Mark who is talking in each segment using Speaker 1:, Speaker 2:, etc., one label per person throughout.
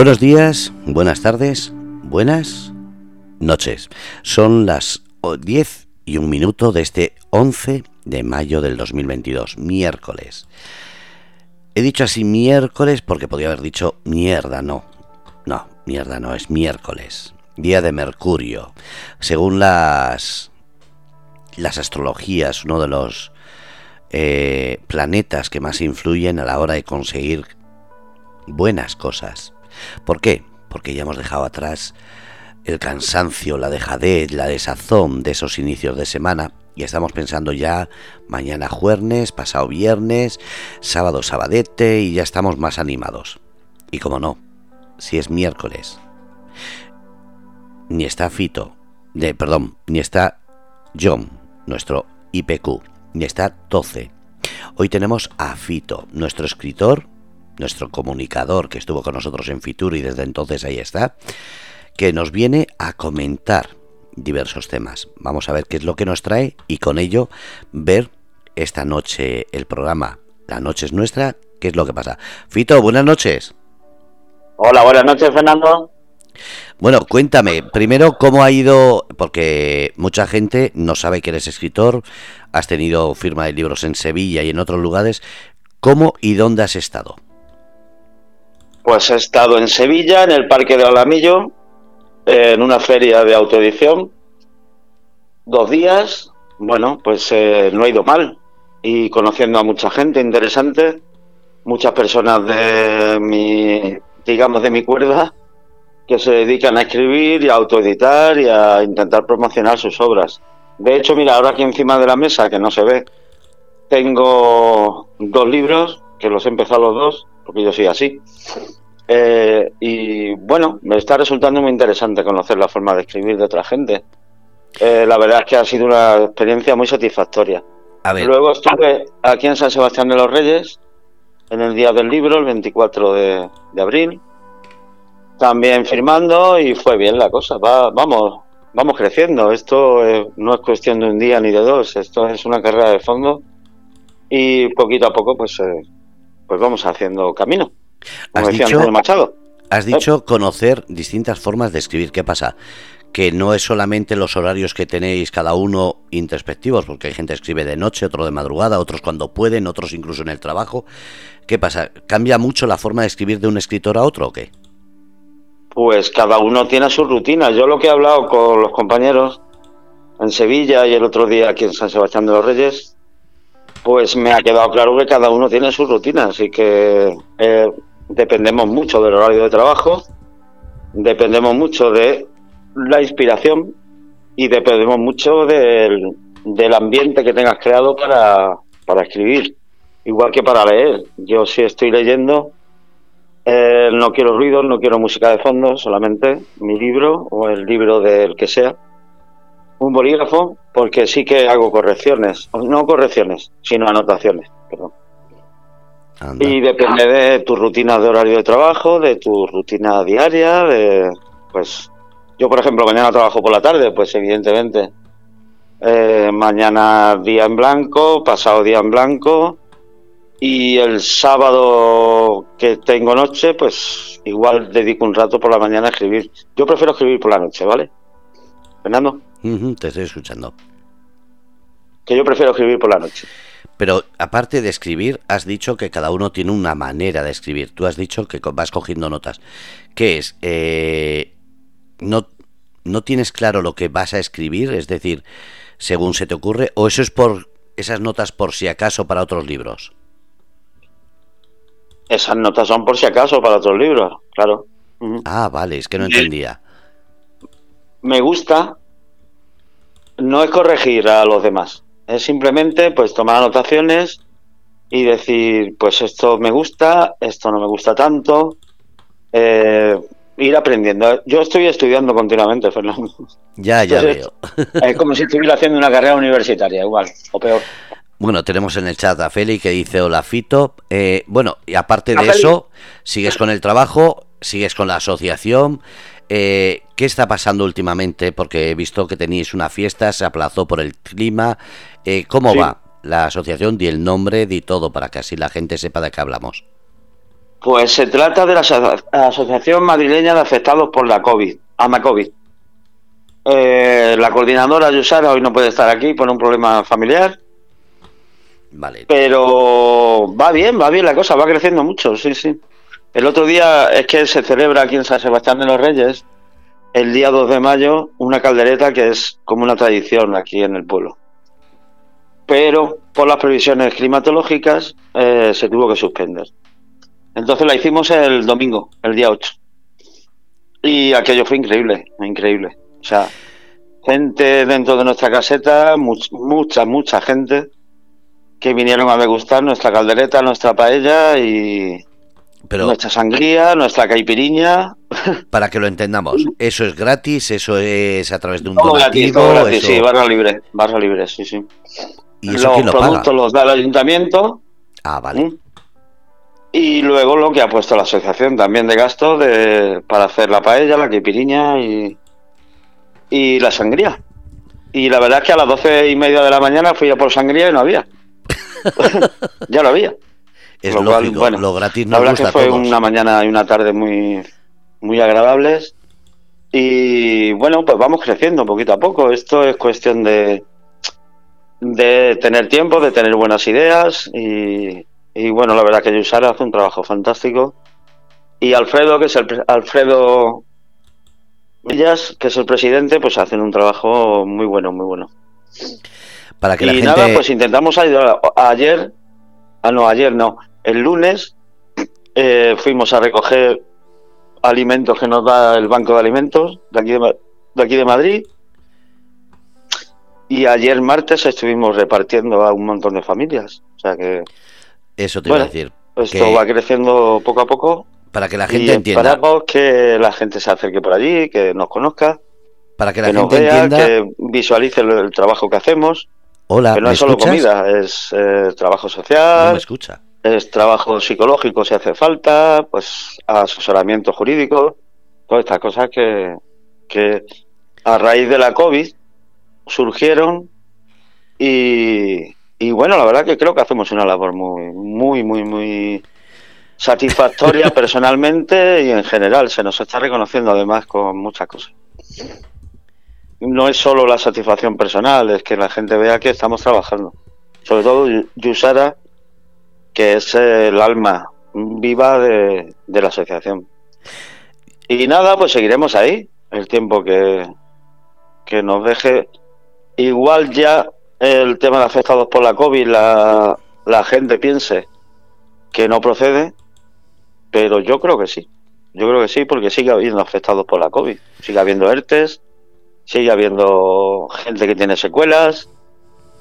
Speaker 1: Buenos días, buenas tardes, buenas noches. Son las 10 y un minuto de este 11 de mayo del 2022, miércoles. He dicho así miércoles porque podía haber dicho mierda, no. No, mierda no, es miércoles. Día de Mercurio. Según las, las astrologías, uno de los eh, planetas que más influyen a la hora de conseguir buenas cosas. ¿Por qué? Porque ya hemos dejado atrás el cansancio, la dejadez, la desazón de esos inicios de semana y estamos pensando ya mañana jueves, pasado viernes, sábado sabadete y ya estamos más animados. Y como no, si es miércoles, ni está Fito, de, perdón, ni está John, nuestro IPQ, ni está Toce. Hoy tenemos a Fito, nuestro escritor, nuestro comunicador que estuvo con nosotros en Fitur y desde entonces ahí está, que nos viene a comentar diversos temas. Vamos a ver qué es lo que nos trae y con ello ver esta noche el programa La Noche es Nuestra, qué es lo que pasa. Fito, buenas noches.
Speaker 2: Hola, buenas noches, Fernando.
Speaker 1: Bueno, cuéntame, primero cómo ha ido, porque mucha gente no sabe que eres escritor, has tenido firma de libros en Sevilla y en otros lugares, ¿cómo y dónde has estado?
Speaker 2: Pues he estado en Sevilla, en el Parque de Alamillo, en una feria de autoedición, dos días, bueno, pues eh, no ha ido mal, y conociendo a mucha gente interesante, muchas personas de mi, digamos, de mi cuerda, que se dedican a escribir y a autoeditar y a intentar promocionar sus obras. De hecho, mira, ahora aquí encima de la mesa, que no se ve, tengo dos libros, que los he empezado los dos, porque yo soy así. Eh, y bueno, me está resultando muy interesante conocer la forma de escribir de otra gente. Eh, la verdad es que ha sido una experiencia muy satisfactoria. Luego estuve aquí en San Sebastián de los Reyes, en el día del libro, el 24 de, abril, también firmando y fue bien la cosa. vamos, vamos creciendo. Esto eh, no es cuestión de un día ni de dos. Esto es una carrera de fondo y poquito a poco, pues, pues vamos haciendo camino.
Speaker 1: Has dicho, Machado. Has dicho conocer distintas formas de escribir. ¿Qué pasa? Que no es solamente los horarios que tenéis cada uno introspectivos, porque hay gente que escribe de noche, otro de madrugada, otros cuando pueden, otros incluso en el trabajo. ¿Qué pasa? ¿Cambia mucho la forma de escribir de un escritor a otro o qué?
Speaker 2: Pues cada uno tiene su rutina. Yo lo que he hablado con los compañeros en Sevilla y el otro día aquí en San Sebastián de los Reyes, pues me ha quedado claro que cada uno tiene su rutina, así que eh, dependemos mucho del horario de trabajo, dependemos mucho de la inspiración y dependemos mucho del, ambiente que tengas creado para, escribir, igual que para leer. Yo si estoy leyendo, eh, no quiero ruido, no quiero música de fondo, solamente mi libro o el libro del que sea. Un bolígrafo, porque sí que hago correcciones, no correcciones, sino anotaciones, perdón. Y depende de tu rutina de horario de trabajo, de tu rutina diaria, de pues yo por ejemplo mañana trabajo por la tarde, pues evidentemente eh, mañana día en blanco, pasado día en blanco y el sábado que tengo noche, pues igual dedico un rato por la mañana a escribir. Yo prefiero escribir por la noche, ¿vale? Fernando.
Speaker 1: te estoy escuchando.
Speaker 2: Que yo prefiero escribir por la noche.
Speaker 1: Pero aparte de escribir, has dicho que cada uno tiene una manera de escribir. Tú has dicho que vas cogiendo notas. ¿Qué es? Eh, no, ¿No tienes claro lo que vas a escribir? Es decir, según se te ocurre, o eso es por esas notas por si acaso para otros libros.
Speaker 2: Esas notas son por si acaso para otros libros, claro.
Speaker 1: Ah, vale, es que no entendía.
Speaker 2: Me gusta no es corregir a los demás. Es simplemente pues tomar anotaciones y decir, pues esto me gusta, esto no me gusta tanto, eh, ir aprendiendo. Yo estoy estudiando continuamente, Fernando.
Speaker 1: Ya, ya veo.
Speaker 2: Es como si estuviera haciendo una carrera universitaria, igual, o peor.
Speaker 1: Bueno, tenemos en el chat a Feli que dice hola Fito. Eh, bueno, y aparte de eso, sigues con el trabajo, sigues con la asociación. Eh, ¿Qué está pasando últimamente? Porque he visto que tenéis una fiesta, se aplazó por el clima. Eh, ¿Cómo va la asociación? Di el nombre, di todo para que así la gente sepa de qué hablamos.
Speaker 2: Pues se trata de la Asociación Madrileña de Afectados por la COVID, AMACOVID. Eh, la coordinadora Yusara hoy no puede estar aquí por un problema familiar.
Speaker 1: Vale.
Speaker 2: Pero va bien, va bien la cosa, va creciendo mucho, sí, sí. El otro día es que se celebra aquí en San Sebastián de los Reyes, el día 2 de mayo, una caldereta que es como una tradición aquí en el pueblo. Pero por las previsiones climatológicas eh, se tuvo que suspender. Entonces la hicimos el domingo, el día 8. Y aquello fue increíble, increíble. O sea, gente dentro de nuestra caseta, mucha, mucha gente que vinieron a degustar nuestra caldereta, nuestra paella y nuestra sangría, nuestra caipiriña.
Speaker 1: Para que lo entendamos, eso es gratis, eso es a través de un
Speaker 2: todo gratis, sí, barra libre, barra libre, sí, sí.
Speaker 1: ¿Y eso
Speaker 2: los productos los da el ayuntamiento.
Speaker 1: Ah, vale.
Speaker 2: Y luego lo que ha puesto la asociación también de gasto de, para hacer la paella, la caipiriña y, y la sangría. Y la verdad es que a las doce y media de la mañana fui a por sangría y no había. ya lo había.
Speaker 1: Es lo lógico, bueno, lo gratis no
Speaker 2: La verdad que fue una mañana y una tarde muy, muy agradables. Y bueno, pues vamos creciendo poquito a poco. Esto es cuestión de, de tener tiempo, de tener buenas ideas y, y bueno, la verdad que Yusara hace un trabajo fantástico. Y Alfredo, que es el Alfredo Villas, que es el presidente, pues hacen un trabajo muy bueno, muy bueno.
Speaker 1: Para que
Speaker 2: y
Speaker 1: la gente...
Speaker 2: nada, pues intentamos ayudar. Ayer, ah, no, ayer no, el lunes eh, fuimos a recoger alimentos que nos da el Banco de Alimentos de aquí de, de aquí de Madrid. Y ayer martes estuvimos repartiendo a un montón de familias. O sea que
Speaker 1: eso te iba a decir.
Speaker 2: Esto va creciendo poco a poco.
Speaker 1: Para que la gente entienda.
Speaker 2: Esperamos que la gente se acerque por allí, que nos conozca.
Speaker 1: Para que la gente entienda.
Speaker 2: Que visualice el, trabajo que hacemos.
Speaker 1: Hola,
Speaker 2: que no es solo comida, es eh, trabajo social.
Speaker 1: No me escucha.
Speaker 2: Es trabajo psicológico si hace falta, pues asesoramiento jurídico, todas estas cosas que, que a raíz de la COVID surgieron y, y bueno, la verdad que creo que hacemos una labor muy, muy, muy, muy satisfactoria personalmente y en general. Se nos está reconociendo además con muchas cosas. No es solo la satisfacción personal, es que la gente vea que estamos trabajando. Sobre todo Yusara, que es el alma viva de, de la asociación. Y nada, pues seguiremos ahí el tiempo que, que nos deje. Igual ya el tema de afectados por la COVID, la, la gente piense que no procede, pero yo creo que sí. Yo creo que sí, porque sigue habiendo afectados por la COVID. Sigue habiendo ERTES, sigue habiendo gente que tiene secuelas,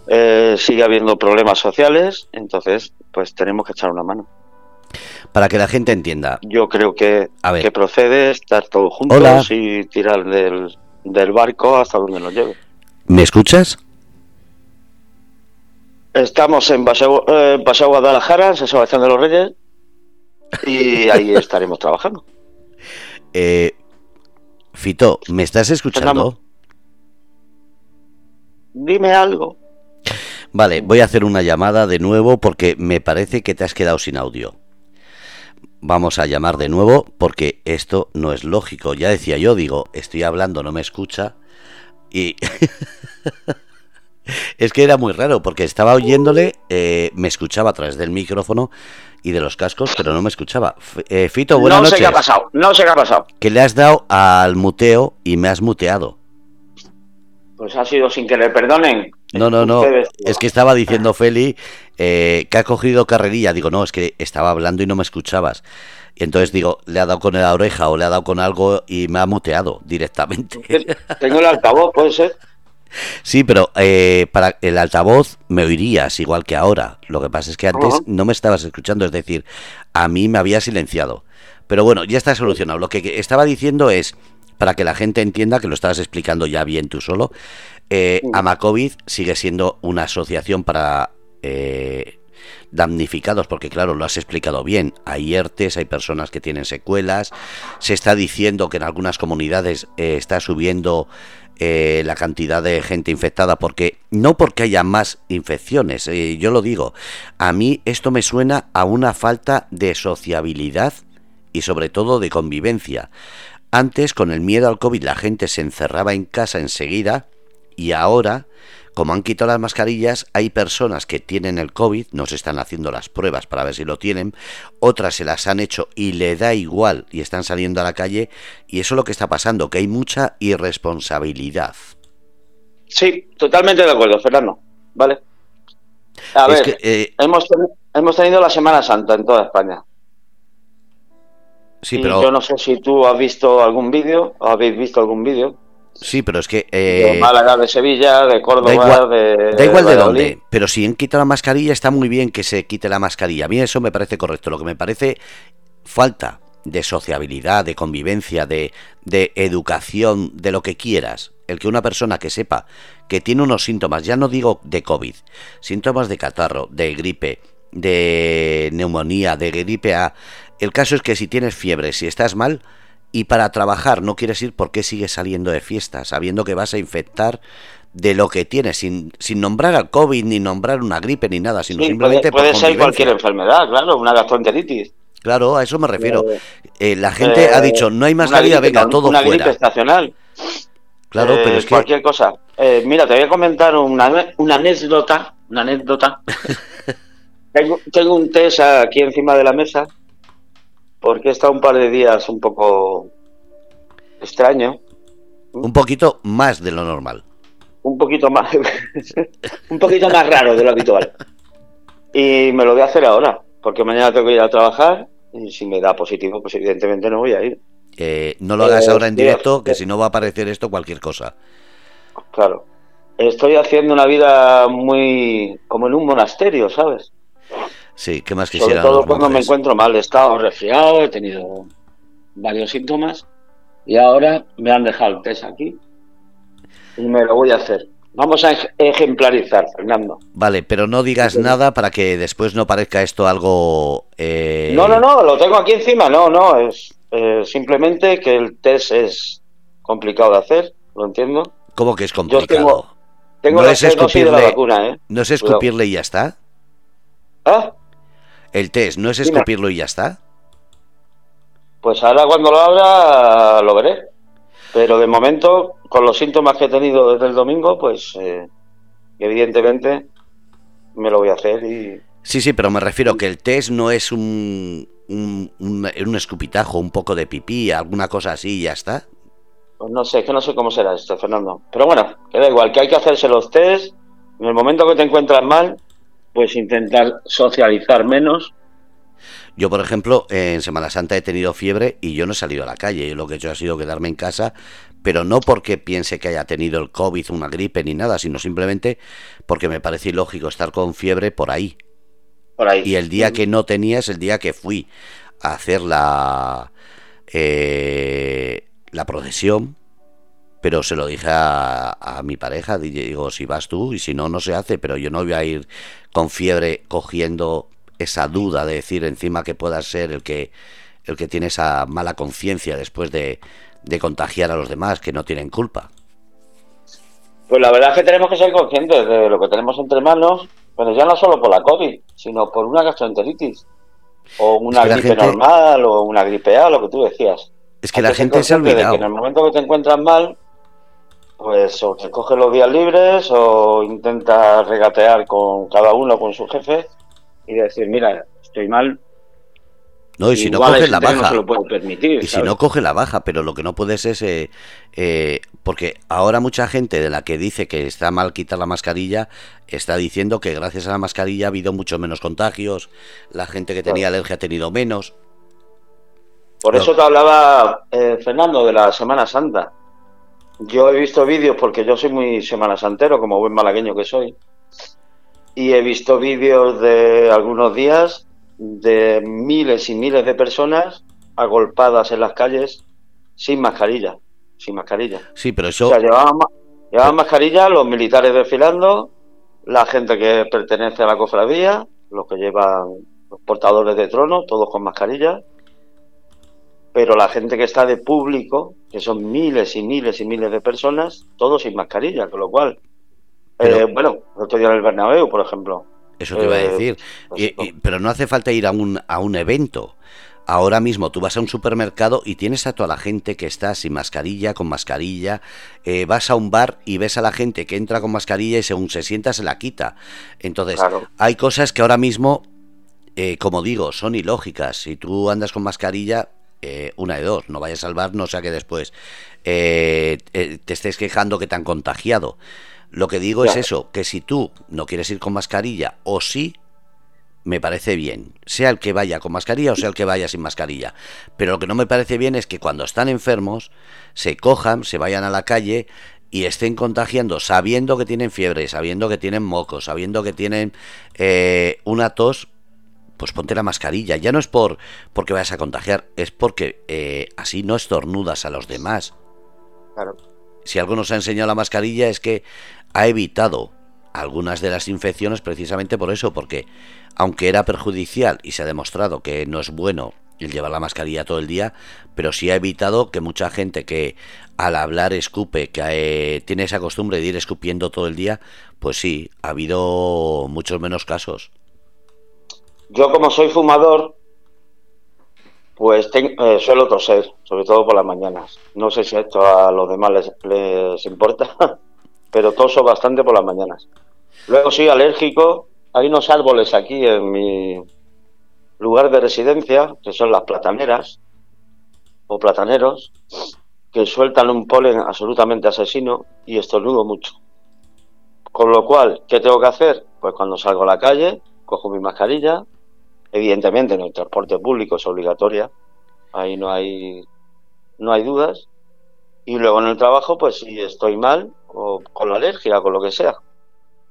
Speaker 2: eh, sigue habiendo problemas sociales. Entonces, pues tenemos que echar una mano.
Speaker 1: Para que la gente entienda.
Speaker 2: Yo creo que, que procede estar todos juntos y tirar del, del barco hasta donde nos lleve.
Speaker 1: ¿Me escuchas?
Speaker 2: Estamos en Paseo, eh, Paseo Guadalajara, en San Sebastián de los Reyes, y ahí estaremos trabajando.
Speaker 1: Eh, Fito, ¿me estás escuchando?
Speaker 2: Dime algo.
Speaker 1: Vale, voy a hacer una llamada de nuevo porque me parece que te has quedado sin audio. Vamos a llamar de nuevo porque esto no es lógico. Ya decía yo, digo, estoy hablando, no me escucha. Y es que era muy raro porque estaba oyéndole, eh, me escuchaba a través del micrófono y de los cascos, pero no me escuchaba. Eh, Fito, buenas noches.
Speaker 2: No sé qué ha pasado, no sé qué ha pasado.
Speaker 1: Que le has dado al muteo y me has muteado.
Speaker 2: Pues ha sido sin querer, perdonen.
Speaker 1: No, no, no. Es que estaba diciendo Feli eh, que ha cogido carrerilla. Digo, no, es que estaba hablando y no me escuchabas. Y entonces digo, le ha dado con la oreja o le ha dado con algo y me ha muteado directamente.
Speaker 2: Tengo el altavoz, puede ser.
Speaker 1: Sí, pero eh, para el altavoz me oirías igual que ahora. Lo que pasa es que antes no me estabas escuchando, es decir, a mí me había silenciado. Pero bueno, ya está solucionado. Lo que estaba diciendo es, para que la gente entienda que lo estabas explicando ya bien tú solo, eh, Amacovid sigue siendo una asociación para eh, damnificados, porque claro, lo has explicado bien, hay ERTES, hay personas que tienen secuelas, se está diciendo que en algunas comunidades eh, está subiendo eh, la cantidad de gente infectada, porque no porque haya más infecciones, eh, yo lo digo, a mí esto me suena a una falta de sociabilidad y sobre todo de convivencia. Antes, con el miedo al COVID, la gente se encerraba en casa enseguida y ahora como han quitado las mascarillas, hay personas que tienen el COVID, no se están haciendo las pruebas para ver si lo tienen, otras se las han hecho y le da igual y están saliendo a la calle y eso es lo que está pasando, que hay mucha irresponsabilidad.
Speaker 2: Sí, totalmente de acuerdo, Fernando. Vale. A ver, eh, hemos, hemos tenido la Semana Santa en toda España. Sí, pero... Yo no sé si tú has visto algún vídeo, o habéis visto algún vídeo
Speaker 1: Sí, pero es que...
Speaker 2: de eh, Málaga, de Sevilla, de Córdoba,
Speaker 1: da igual,
Speaker 2: de...
Speaker 1: Da igual de, dónde, pero si han quitado la mascarilla, está muy bien que se quite la mascarilla. A mí eso me parece correcto. Lo que me parece falta de sociabilidad, de convivencia, de, de educación, de lo que quieras. El que una persona que sepa que tiene unos síntomas, ya no digo de COVID, síntomas de catarro, de gripe, de neumonía, de gripe A. El caso es que si tienes fiebre, si estás mal, y para trabajar no quieres ir, ¿por qué sigues saliendo de fiesta? Sabiendo que vas a infectar de lo que tienes, sin, sin nombrar al COVID, ni nombrar una gripe, ni nada, sino simplemente
Speaker 2: puede, puede ser cualquier enfermedad, claro, una gastroenteritis.
Speaker 1: Claro, a eso me refiero. Eh, la gente ha dicho, no hay más salida, venga, todo
Speaker 2: una
Speaker 1: fuera.
Speaker 2: gripe estacional.
Speaker 1: Claro, pero es
Speaker 2: que... Cualquier cosa. Eh, mira, te voy a comentar una, una anécdota, una anécdota. tengo, tengo un test aquí encima de la mesa porque he estado un par de días un poco extraño.
Speaker 1: Un poquito más de lo normal.
Speaker 2: Un poquito más, un poquito más raro de lo habitual. Y me lo voy a hacer ahora, porque mañana tengo que ir a trabajar y si me da positivo, pues evidentemente no voy a ir.
Speaker 1: Eh, no lo hagas ahora en eh, directo, que si no va a aparecer esto cualquier cosa.
Speaker 2: Claro. Estoy haciendo una vida muy como en un monasterio, ¿sabes?
Speaker 1: Sí, ¿qué más quisiera?
Speaker 2: Sobre todo cuando me encuentro mal, he estado resfriado, he tenido varios síntomas y ahora me han dejado el test aquí y me lo voy a hacer. Vamos a ejemplarizar, Fernando.
Speaker 1: Vale, pero no digas nada para que después no parezca esto algo... Eh,
Speaker 2: no, no, no, lo tengo aquí encima, no, no, es eh, simplemente que el test es complicado de hacer, lo entiendo.
Speaker 1: ¿Cómo que es complicado? tengo, no es escupirle, la vacuna, ¿eh? ¿No es escupirle y ya está?
Speaker 2: ¿Ah?
Speaker 1: El test, ¿no es escupirlo y ya está?
Speaker 2: Pues ahora cuando lo abra lo veré. Pero de momento, con los síntomas que he tenido desde el domingo, pues eh, evidentemente me lo voy a hacer y...
Speaker 1: Sí, sí, pero me refiero que el test no es un, un, un, escupitajo, un poco de pipí, alguna cosa así y ya está.
Speaker 2: Pues no sé, es que no sé cómo será esto, Fernando. Pero bueno, que da igual, que hay que hacerse los test. En el momento que te encuentras mal, pues intentar socializar menos.
Speaker 1: Yo, por ejemplo, en Semana Santa he tenido fiebre y yo no he salido a la calle. Lo que he hecho ha sido quedarme en casa, pero no porque piense que haya tenido el COVID, una gripe ni nada, sino simplemente porque me parece ilógico estar con fiebre por ahí.
Speaker 2: Por ahí.
Speaker 1: Y el día que no tenía es el día que fui a hacer la, eh, la procesión pero se lo dije a, mi pareja, digo, si vas tú y si no, no se hace, pero yo no voy a ir con fiebre cogiendo esa duda de decir encima que pueda ser el que, el que tiene esa mala conciencia después de, de contagiar a los demás que no tienen culpa.
Speaker 2: Pues la verdad es que tenemos que ser conscientes de lo que tenemos entre manos, pero ya no solo por la COVID, sino por una gastroenteritis, o una gripe normal, o una gripe A, lo que tú decías.
Speaker 1: Es que la gente se ha olvidado.
Speaker 2: que en el momento que te encuentras mal, pues o te coge los días libres o intenta regatear con cada uno, con su jefe y decir, mira, estoy mal.
Speaker 1: No, y si no coge la baja.
Speaker 2: No se lo puedo permitir,
Speaker 1: y si no coge la baja, pero lo que no puedes es. Eh, eh, porque ahora mucha gente de la que dice que está mal quitar la mascarilla está diciendo que gracias a la mascarilla ha habido mucho menos contagios, la gente que tenía alergia ha tenido menos.
Speaker 2: Por eso te hablaba, eh, Fernando, de la Semana Santa yo he visto vídeos porque yo soy muy semana santero, como buen malagueño que soy. Y he visto vídeos de algunos días de miles y miles de personas agolpadas en las calles sin mascarilla. Sin mascarilla.
Speaker 1: Sí, pero eso.
Speaker 2: O sea, llevaban, mascarilla los militares desfilando, la gente que pertenece a la cofradía, los que llevan los portadores de trono, todos con mascarilla. Pero la gente que está de público que son miles y miles y miles de personas, todos sin mascarilla, con lo cual, eh, bueno, el otro día en el Bernabéu, por ejemplo.
Speaker 1: Eso te iba a decir, pues pero no hace falta ir a un, a un evento. Ahora mismo tú vas a un supermercado y tienes a toda la gente que está sin mascarilla, con mascarilla. Eh, vas a un bar y ves a la gente que entra con mascarilla y según se sienta se la quita. Entonces, hay cosas que ahora mismo, eh, como digo, son ilógicas. Si tú andas con mascarilla, eh, una de dos, no vayas al bar, no sea que después te estés quejando que te han contagiado. Lo que digo es eso, que si tú no quieres ir con mascarilla o sí, me parece bien, sea el que vaya con mascarilla o sea el que vaya sin mascarilla. Pero lo que no me parece bien es que cuando están enfermos se cojan, se vayan a la calle y estén contagiando sabiendo que tienen fiebre, sabiendo que tienen mocos, sabiendo que tienen eh, una tos, pues ponte la mascarilla. Ya no es por porque vayas a contagiar, es porque eh, así no estornudas a los demás.
Speaker 2: Claro.
Speaker 1: Si algo nos ha enseñado la mascarilla es que ha evitado algunas de las infecciones precisamente por eso, porque aunque era perjudicial y se ha demostrado que no es bueno el llevar la mascarilla todo el día, pero sí ha evitado que mucha gente que al hablar escupe, que eh, tiene esa costumbre de ir escupiendo todo el día, pues sí, ha habido muchos menos casos.
Speaker 2: Yo como soy fumador, pues eh, suelo toser, sobre todo por las mañanas. No sé si esto a los demás les, les importa, pero toso bastante por las mañanas. Luego soy alérgico hay unos árboles aquí en mi lugar de residencia, que son las plataneras o plataneros, que sueltan un polen absolutamente asesino y estornudo mucho. Con lo cual, ¿qué tengo que hacer? Pues cuando salgo a la calle, cojo mi mascarilla, evidentemente en el transporte público es obligatoria, ahí no hay, no hay dudas, y luego en el trabajo, pues si estoy mal, o con la alergia, con lo que sea,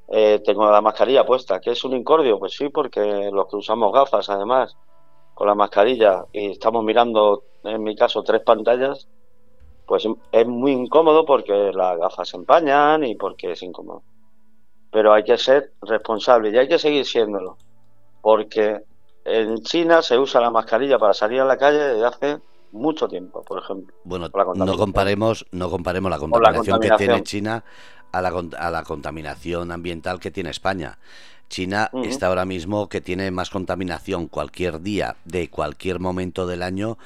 Speaker 2: eh, tengo la mascarilla puesta. ¿Qué es un incordio? Pues sí, porque los que usamos gafas, además, con la mascarilla y estamos mirando, en mi caso, tres pantallas, pues es muy incómodo porque las gafas se empañan y porque es incómodo. Pero hay que ser responsable y hay que seguir siéndolo. Porque en China se usa la mascarilla para salir a la calle desde hace mucho tiempo, por ejemplo.
Speaker 1: Bueno, no comparemos, no comparemos la contaminación que tiene China a la, a la contaminación ambiental que tiene España. China está ahora mismo que tiene más contaminación cualquier día de cualquier momento del año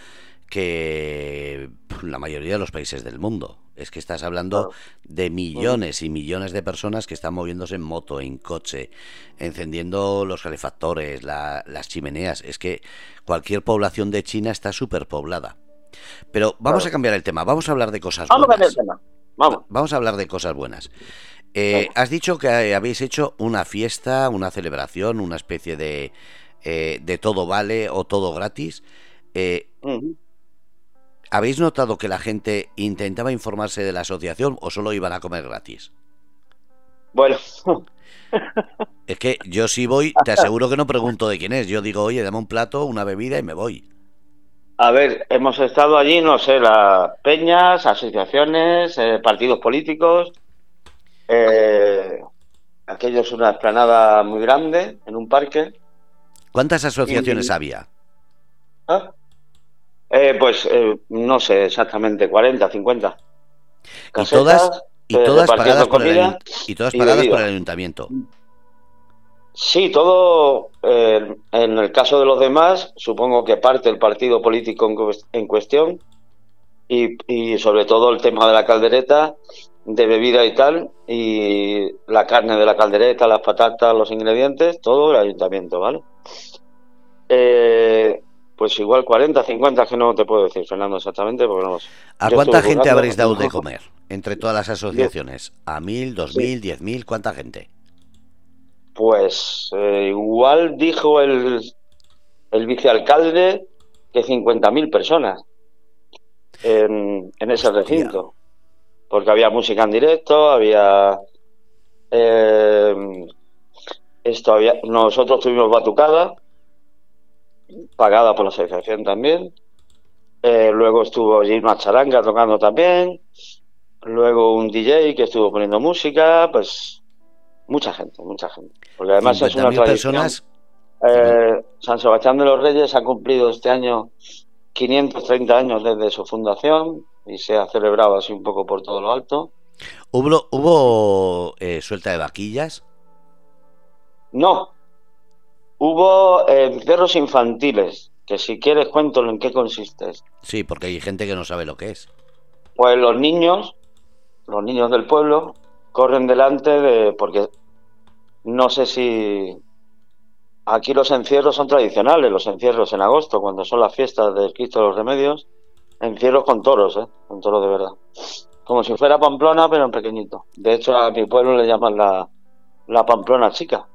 Speaker 1: que la mayoría de los países del mundo. Es que estás hablando de millones y millones de personas que están moviéndose en moto, en coche, encendiendo los calefactores, las chimeneas. Es que cualquier población de China está superpoblada. Pero vamos a cambiar el tema, vamos a hablar de cosas
Speaker 2: vamos A cambiar el tema.
Speaker 1: Vamos. a hablar de cosas buenas. Eh, has dicho que habéis hecho una fiesta, una celebración, una especie de, eh, de todo vale o todo gratis. Eh, ¿Habéis notado que la gente intentaba informarse de la asociación o solo iban a comer gratis?
Speaker 2: Bueno.
Speaker 1: es que yo si voy, te aseguro que no pregunto de quién es. Yo digo, oye, dame un plato, una bebida y me voy.
Speaker 2: A ver, hemos estado allí, no sé, las peñas, asociaciones, eh, partidos políticos. Eh, aquello es una explanada muy grande, en un parque.
Speaker 1: ¿Cuántas asociaciones había?
Speaker 2: ¿Ah? Eh, pues no sé exactamente, 40, 50.
Speaker 1: ¿Y todas, y todas pagadas, por el, y todas pagadas por el ayuntamiento?
Speaker 2: Sí, todo, eh, en el caso de los demás, supongo que parte el partido político en, cuestión y, sobre todo el tema de la caldereta, de bebida y tal, y la carne de la caldereta, las patatas, los ingredientes, todo el ayuntamiento, ¿vale? Eh, pues igual 40, 50, que no te puedo decir, Fernando, exactamente, porque no
Speaker 1: ¿A cuánta gente habréis dado de comer entre todas las asociaciones? ¿A mil, dos mil, diez mil? ¿Cuánta gente?
Speaker 2: Pues eh, igual dijo el, el vicealcalde que 50.000 personas en, en ese recinto. Porque había música en directo, había... Eh, esto había, nosotros tuvimos batucada, pagada por la asociación también. Eh, luego estuvo Gilma Charanga tocando también. Luego un DJ que estuvo poniendo música, pues Mucha gente, mucha gente. Porque además es una tradición. Personas... Eh, San Sebastián de los Reyes ha cumplido este año 530 años desde su fundación. y se ha celebrado así un poco por todo lo alto.
Speaker 1: ¿Hubo, hubo eh, suelta de vaquillas?
Speaker 2: No, hubo eh, encierros infantiles, que si quieres cuento en qué consiste.
Speaker 1: Sí, porque hay gente que no sabe lo que es.
Speaker 2: Pues los niños, los niños del pueblo, corren delante de, porque no sé si aquí los encierros son tradicionales, los encierros en agosto, cuando son las fiestas del Cristo de los Remedios, encierros con toros, ¿eh? con toros de verdad. Como si fuera Pamplona, pero en pequeñito. De hecho, a mi pueblo le llaman la, la Pamplona chica.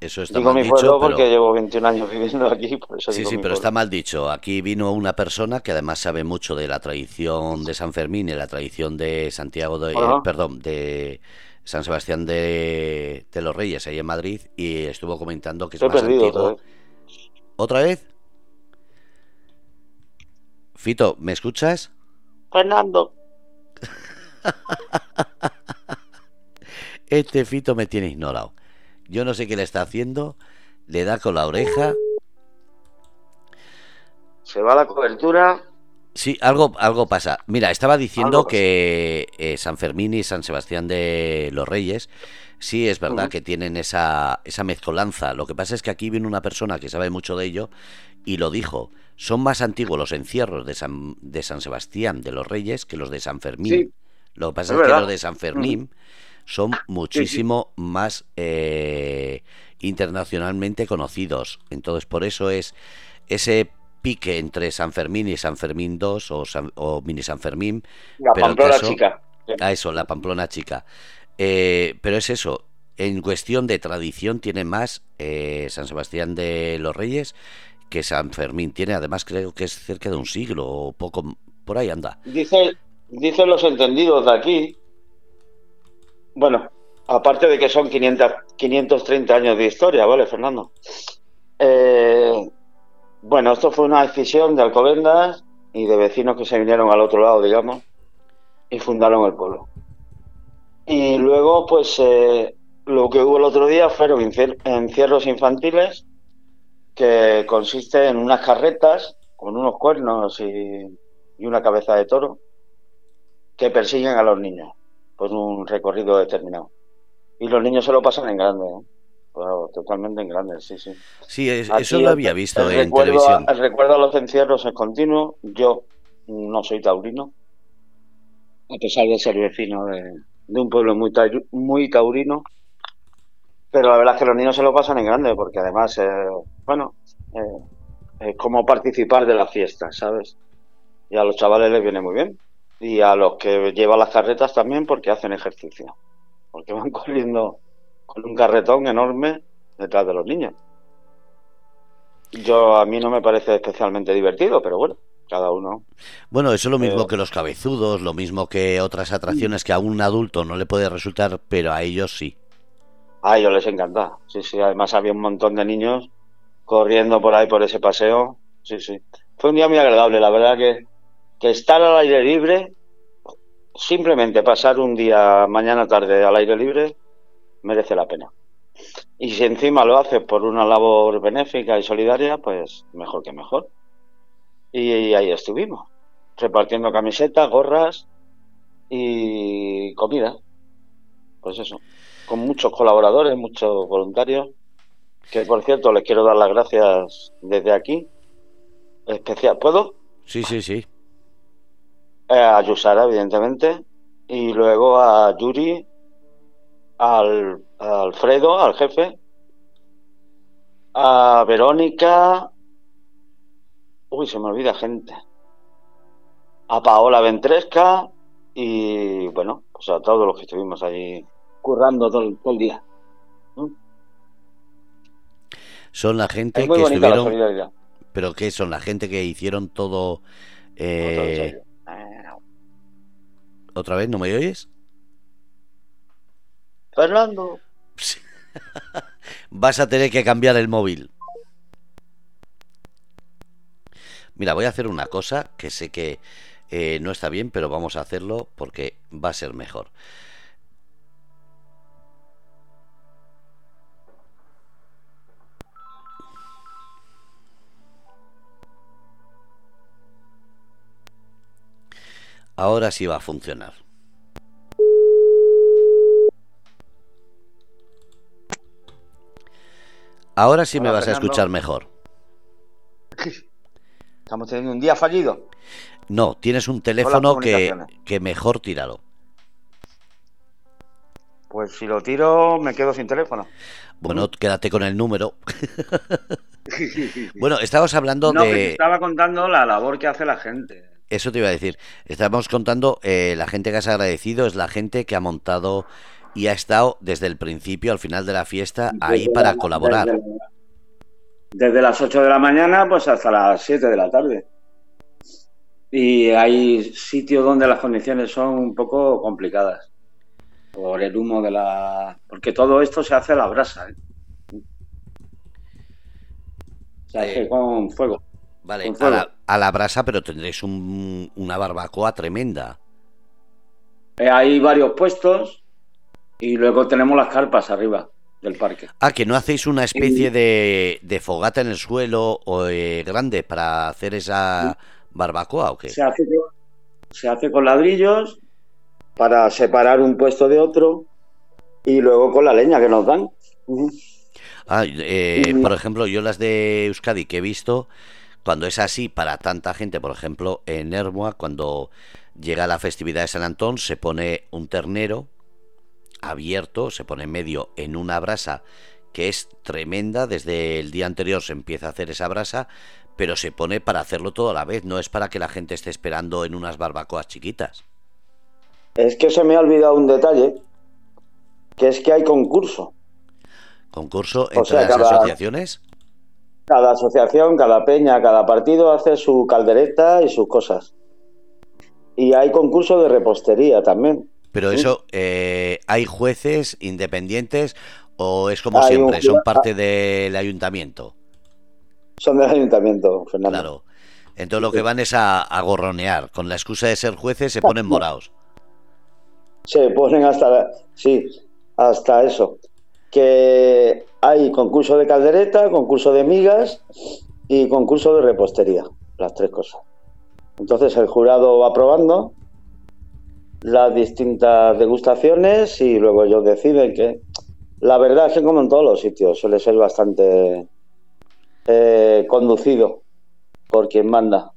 Speaker 1: Eso está
Speaker 2: digo
Speaker 1: mal
Speaker 2: mi pueblo
Speaker 1: dicho,
Speaker 2: porque
Speaker 1: pero...
Speaker 2: llevo 21 años viviendo aquí, por eso
Speaker 1: Sí, sí, pero
Speaker 2: pueblo.
Speaker 1: está mal dicho. Aquí vino una persona que además sabe mucho de la tradición de San Fermín y la tradición de Santiago de, eh, perdón, de San Sebastián de, de los Reyes, ahí en Madrid, y estuvo comentando que es
Speaker 2: he
Speaker 1: más
Speaker 2: perdido
Speaker 1: antiguo.
Speaker 2: otra vez.
Speaker 1: ¿Otra vez? Fito, ¿me escuchas?
Speaker 2: Fernando,
Speaker 1: Este Fito me tiene ignorado. Yo no sé qué le está haciendo. Le da con la oreja.
Speaker 2: se va la cobertura.
Speaker 1: Sí, algo, algo pasa. Mira, estaba diciendo que eh, San Fermín y San Sebastián de los Reyes, sí es verdad que tienen esa, esa mezcolanza. Lo que pasa es que aquí viene una persona que sabe mucho de ello y lo dijo. Son más antiguos los encierros de San, de San Sebastián de los Reyes que los de San Fermín.
Speaker 2: Sí.
Speaker 1: Lo que pasa
Speaker 2: Es
Speaker 1: es, que los de San Fermín son muchísimo más eh, internacionalmente conocidos. Entonces, por eso es ese pique entre San Fermín y San Fermín 2 o, San- o Mini San Fermín.
Speaker 2: La
Speaker 1: Pero
Speaker 2: Pamplona chica.
Speaker 1: A eso, la Pamplona chica. Eh, pero es eso. En cuestión de tradición tiene más eh, San Sebastián de los Reyes que San Fermín. Tiene además creo que es cerca de un siglo o poco. Por ahí anda.
Speaker 2: Dice, dicen los entendidos de aquí. Bueno, aparte de que son 500, 530 años de historia, ¿vale, Fernando? Eh, bueno, esto fue una decisión de Alcobendas y de vecinos que se vinieron al otro lado, digamos, y fundaron el pueblo. Y luego, pues, eh, lo que hubo el otro día fueron encier- encierros infantiles, que consiste en unas carretas con unos cuernos y una cabeza de toro que persiguen a los niños por un recorrido determinado. Y los niños se lo pasan en grande, ¿eh? Claro, totalmente en grande, sí, sí.
Speaker 1: Sí, es-
Speaker 2: Aquí
Speaker 1: eso lo
Speaker 2: el-
Speaker 1: había visto
Speaker 2: el
Speaker 1: en
Speaker 2: recuerdo,
Speaker 1: televisión.
Speaker 2: El recuerdo a los encierros es continuo. Yo no soy taurino, a pesar de ser vecino de, de un pueblo muy, muy taurino. Pero la verdad es que los niños se lo pasan en grande, porque además, eh, bueno, eh, es como participar de la fiesta, ¿sabes? Y a los chavales les viene muy bien. Y a los que llevan las carretas también, porque hacen ejercicio. Porque van corriendo con un carretón enorme detrás de los niños. Yo a mí no me parece especialmente divertido, pero bueno, cada uno.
Speaker 1: Bueno, eso es lo mismo
Speaker 2: Eh,
Speaker 1: que los cabezudos, lo mismo que otras atracciones que a un adulto no le puede resultar, pero a ellos sí.
Speaker 2: A ellos les encanta. Sí, sí, además había un montón de niños corriendo por ahí por ese paseo. Sí, sí. Fue un día muy agradable, la verdad que, que estar al aire libre, simplemente pasar un día mañana tarde al aire libre, merece la pena. Y si encima lo haces por una labor benéfica y solidaria, pues mejor que mejor. Y ahí estuvimos, repartiendo camisetas, gorras y comida. Pues eso, con muchos colaboradores, muchos voluntarios, que por cierto les quiero dar las gracias desde aquí. Especial, ¿puedo?
Speaker 1: Sí, sí, sí.
Speaker 2: Eh, a Yusara, evidentemente, y luego a Yuri, al, a Alfredo, al jefe, a Verónica, uy, se me olvida gente, a Paola Ventresca y bueno, pues a todos los que estuvimos allí currando todo, el- todo el día.
Speaker 1: Son la gente
Speaker 2: Es muy
Speaker 1: que
Speaker 2: la
Speaker 1: estuvieron, pero ¿qué son? La gente que hicieron todo... Eh, ¿Otra vez? ¿No me oyes?
Speaker 2: Fernando,
Speaker 1: Vas a tener que cambiar el móvil. Mira, voy a hacer una cosa que sé que eh, no está bien, pero vamos a hacerlo porque va a ser mejor. Ahora sí va a funcionar. Ahora sí me vas a escuchar mejor.
Speaker 2: Estamos teniendo un día fallido.
Speaker 1: No, tienes un teléfono que, que mejor tíralo.
Speaker 2: Pues si lo tiro, me quedo sin teléfono.
Speaker 1: Bueno, quédate con el número. bueno, estabas hablando
Speaker 2: no,
Speaker 1: de.
Speaker 2: estaba contando la labor que hace la gente.
Speaker 1: Eso te iba a decir. Estábamos contando, eh, la gente que has agradecido es la gente que ha montado y ha estado desde el principio al final de la fiesta ahí para colaborar.
Speaker 2: Desde, las 8 de la mañana pues hasta las 7 de la tarde. Y hay sitios donde las condiciones son un poco complicadas. Por el humo de la... Porque todo esto se hace a la brasa. ¿eh? Se hace con fuego.
Speaker 1: Vale, A, la, brasa, pero tendréis una barbacoa tremenda.
Speaker 2: Eh, hay varios puestos y luego tenemos las carpas arriba del parque.
Speaker 1: Ah, que no hacéis una especie de, fogata en el suelo o eh, grande para hacer esa barbacoa o qué?
Speaker 2: Se hace, se hace con ladrillos para separar un puesto de otro y luego con la leña que nos dan.
Speaker 1: Ah, eh, por ejemplo, yo las de Euskadi que he visto, cuando es así para tanta gente, por ejemplo, en Hermoa, cuando llega la festividad de San Antón, se pone un ternero abierto, se pone en medio en una brasa que es tremenda, desde el día anterior se empieza a hacer esa brasa, pero se pone para hacerlo todo a la vez, no es para que la gente esté esperando en unas barbacoas chiquitas.
Speaker 2: Es que se me ha olvidado un detalle, que es que hay concurso.
Speaker 1: ¿Concurso entre las asociaciones?
Speaker 2: Cada asociación, cada peña, cada partido hace su caldereta y sus cosas. Y hay concurso de repostería también.
Speaker 1: Pero eso, eh, ¿hay jueces independientes o es como siempre, son parte del ayuntamiento?
Speaker 2: Son del ayuntamiento, Fernando.
Speaker 1: Claro. Entonces lo que van es a, gorronear. Con la excusa de ser jueces se ponen morados.
Speaker 2: Se ponen hasta, sí, hasta eso. Que hay concurso de caldereta, concurso de migas y concurso de repostería. Las tres cosas. Entonces el jurado va probando las distintas degustaciones y luego ellos deciden que la verdad es que como en todos los sitios suele ser bastante eh, conducido por quien manda.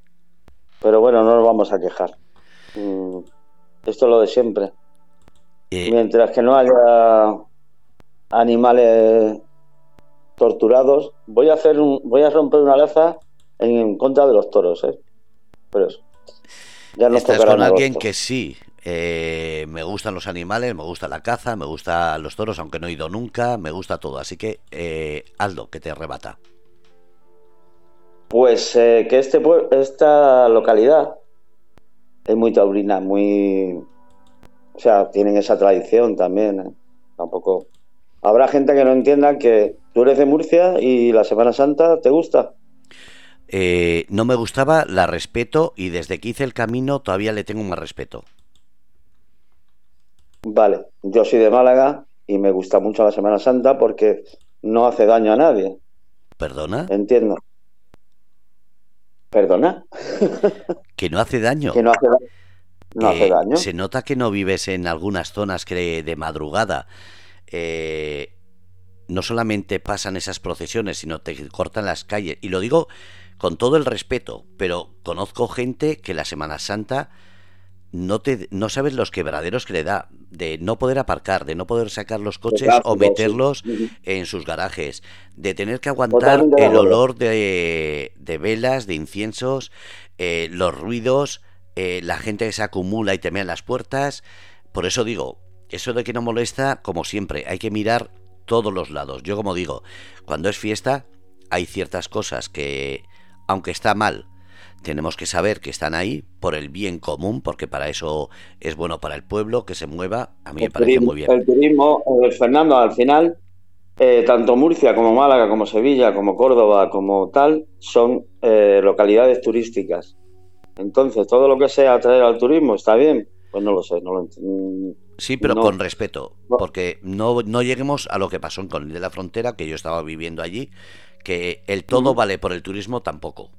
Speaker 2: Pero bueno, no nos vamos a quejar. Mm, esto es lo de siempre. Mientras que no haya animales torturados, voy a hacer un, voy a romper una laza en contra de los toros, ¿eh? Pero eso.
Speaker 1: Ya no Estás con alguien que sí, eh, me gustan los animales, me gusta la caza, me gustan los toros, aunque no he ido nunca, me gusta todo. Así que, eh, Aldo, que te arrebata.
Speaker 2: Pues eh, que este, esta localidad es muy taurina, muy... O sea, tienen esa tradición también. ¿eh? Tampoco... Habrá gente que no entienda que tú eres de Murcia y la Semana Santa te gusta.
Speaker 1: no me gustaba, la respeto y desde que hice el camino todavía le tengo más respeto.
Speaker 2: Vale, yo soy de Málaga y me gusta mucho la Semana Santa porque no hace daño a nadie.
Speaker 1: ¿Perdona?
Speaker 2: Entiendo. ¿Perdona?
Speaker 1: que no hace daño.
Speaker 2: Que no hace, no hace daño.
Speaker 1: Se nota que no vives en algunas zonas que de madrugada eh, no solamente pasan esas procesiones, sino te cortan las calles. Y lo digo con todo el respeto, pero conozco gente que la Semana Santa no, te, no sabes los quebraderos que le da de no poder aparcar, de no poder sacar los coches o meterlos en sus garajes, de tener que aguantar el olor de, de velas, de inciensos, eh, los ruidos, eh, la gente que se acumula y temea en las puertas. Por eso digo, eso de que no molesta, como siempre, hay que mirar todos los lados. Yo como digo, cuando es fiesta hay ciertas cosas que, aunque está mal, tenemos que saber que están ahí por el bien común, porque para eso es bueno para el pueblo que se mueva. A mí me parece muy bien.
Speaker 2: El turismo, eh, Fernando, al final, eh, tanto Murcia como Málaga, como Sevilla, como Córdoba, como tal, son eh, localidades turísticas. Entonces, todo lo que sea atraer al turismo está bien. Pues no lo sé, no lo entiendo.
Speaker 1: Sí, pero con respeto, porque no, no lleguemos a lo que pasó con el de la Frontera, que yo estaba viviendo allí, que el todo vale por el turismo tampoco.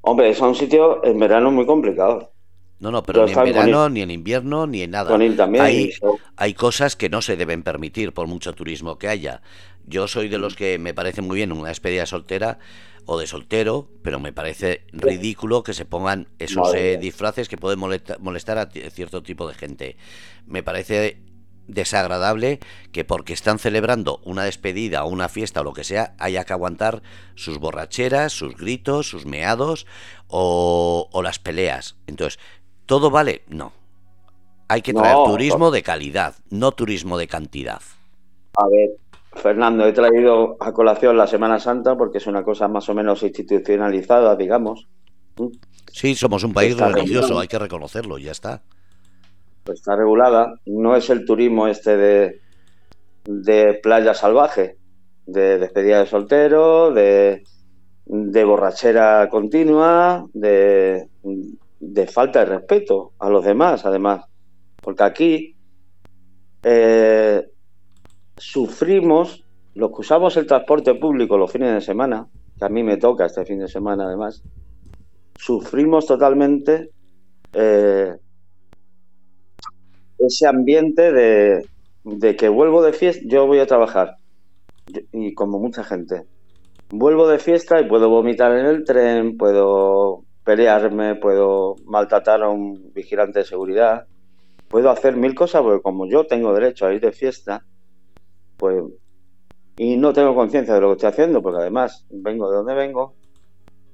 Speaker 2: Hombre, son sitios en verano muy complicados.
Speaker 1: No, no, pero ni en verano, ni en invierno, ni en nada.
Speaker 2: también.
Speaker 1: Hay, hay cosas que no se deben permitir por mucho turismo que haya. Yo soy de los que me parece muy bien una despedida soltera o de soltero, pero me parece ridículo que se pongan esos eh, disfraces que pueden molestar a cierto tipo de gente. Me parece desagradable que porque están celebrando una despedida o una fiesta o lo que sea, haya que aguantar sus borracheras, sus gritos, sus meados o, las peleas. Entonces, ¿todo vale? No. Hay que traer turismo de calidad, no turismo de cantidad.
Speaker 2: A ver, Fernando, he traído a colación la Semana Santa porque es una cosa más o menos institucionalizada, digamos.
Speaker 1: Sí, somos un país religioso, hay que reconocerlo, ya está
Speaker 2: pues está regulada. No es el turismo este de, de playa salvaje, de despedida de soltero, de, de borrachera continua, de, de, falta de respeto a los demás, además. Porque aquí eh, sufrimos, los que usamos el transporte público los fines de semana, que a mí me toca este fin de semana además, sufrimos totalmente eh, ese ambiente de, que vuelvo de fiesta, yo voy a trabajar, y como mucha gente, vuelvo de fiesta y puedo vomitar en el tren, puedo pelearme, puedo maltratar a un vigilante de seguridad, puedo hacer mil cosas porque como yo tengo derecho a ir de fiesta, pues y no tengo conciencia de lo que estoy haciendo, porque además vengo de donde vengo,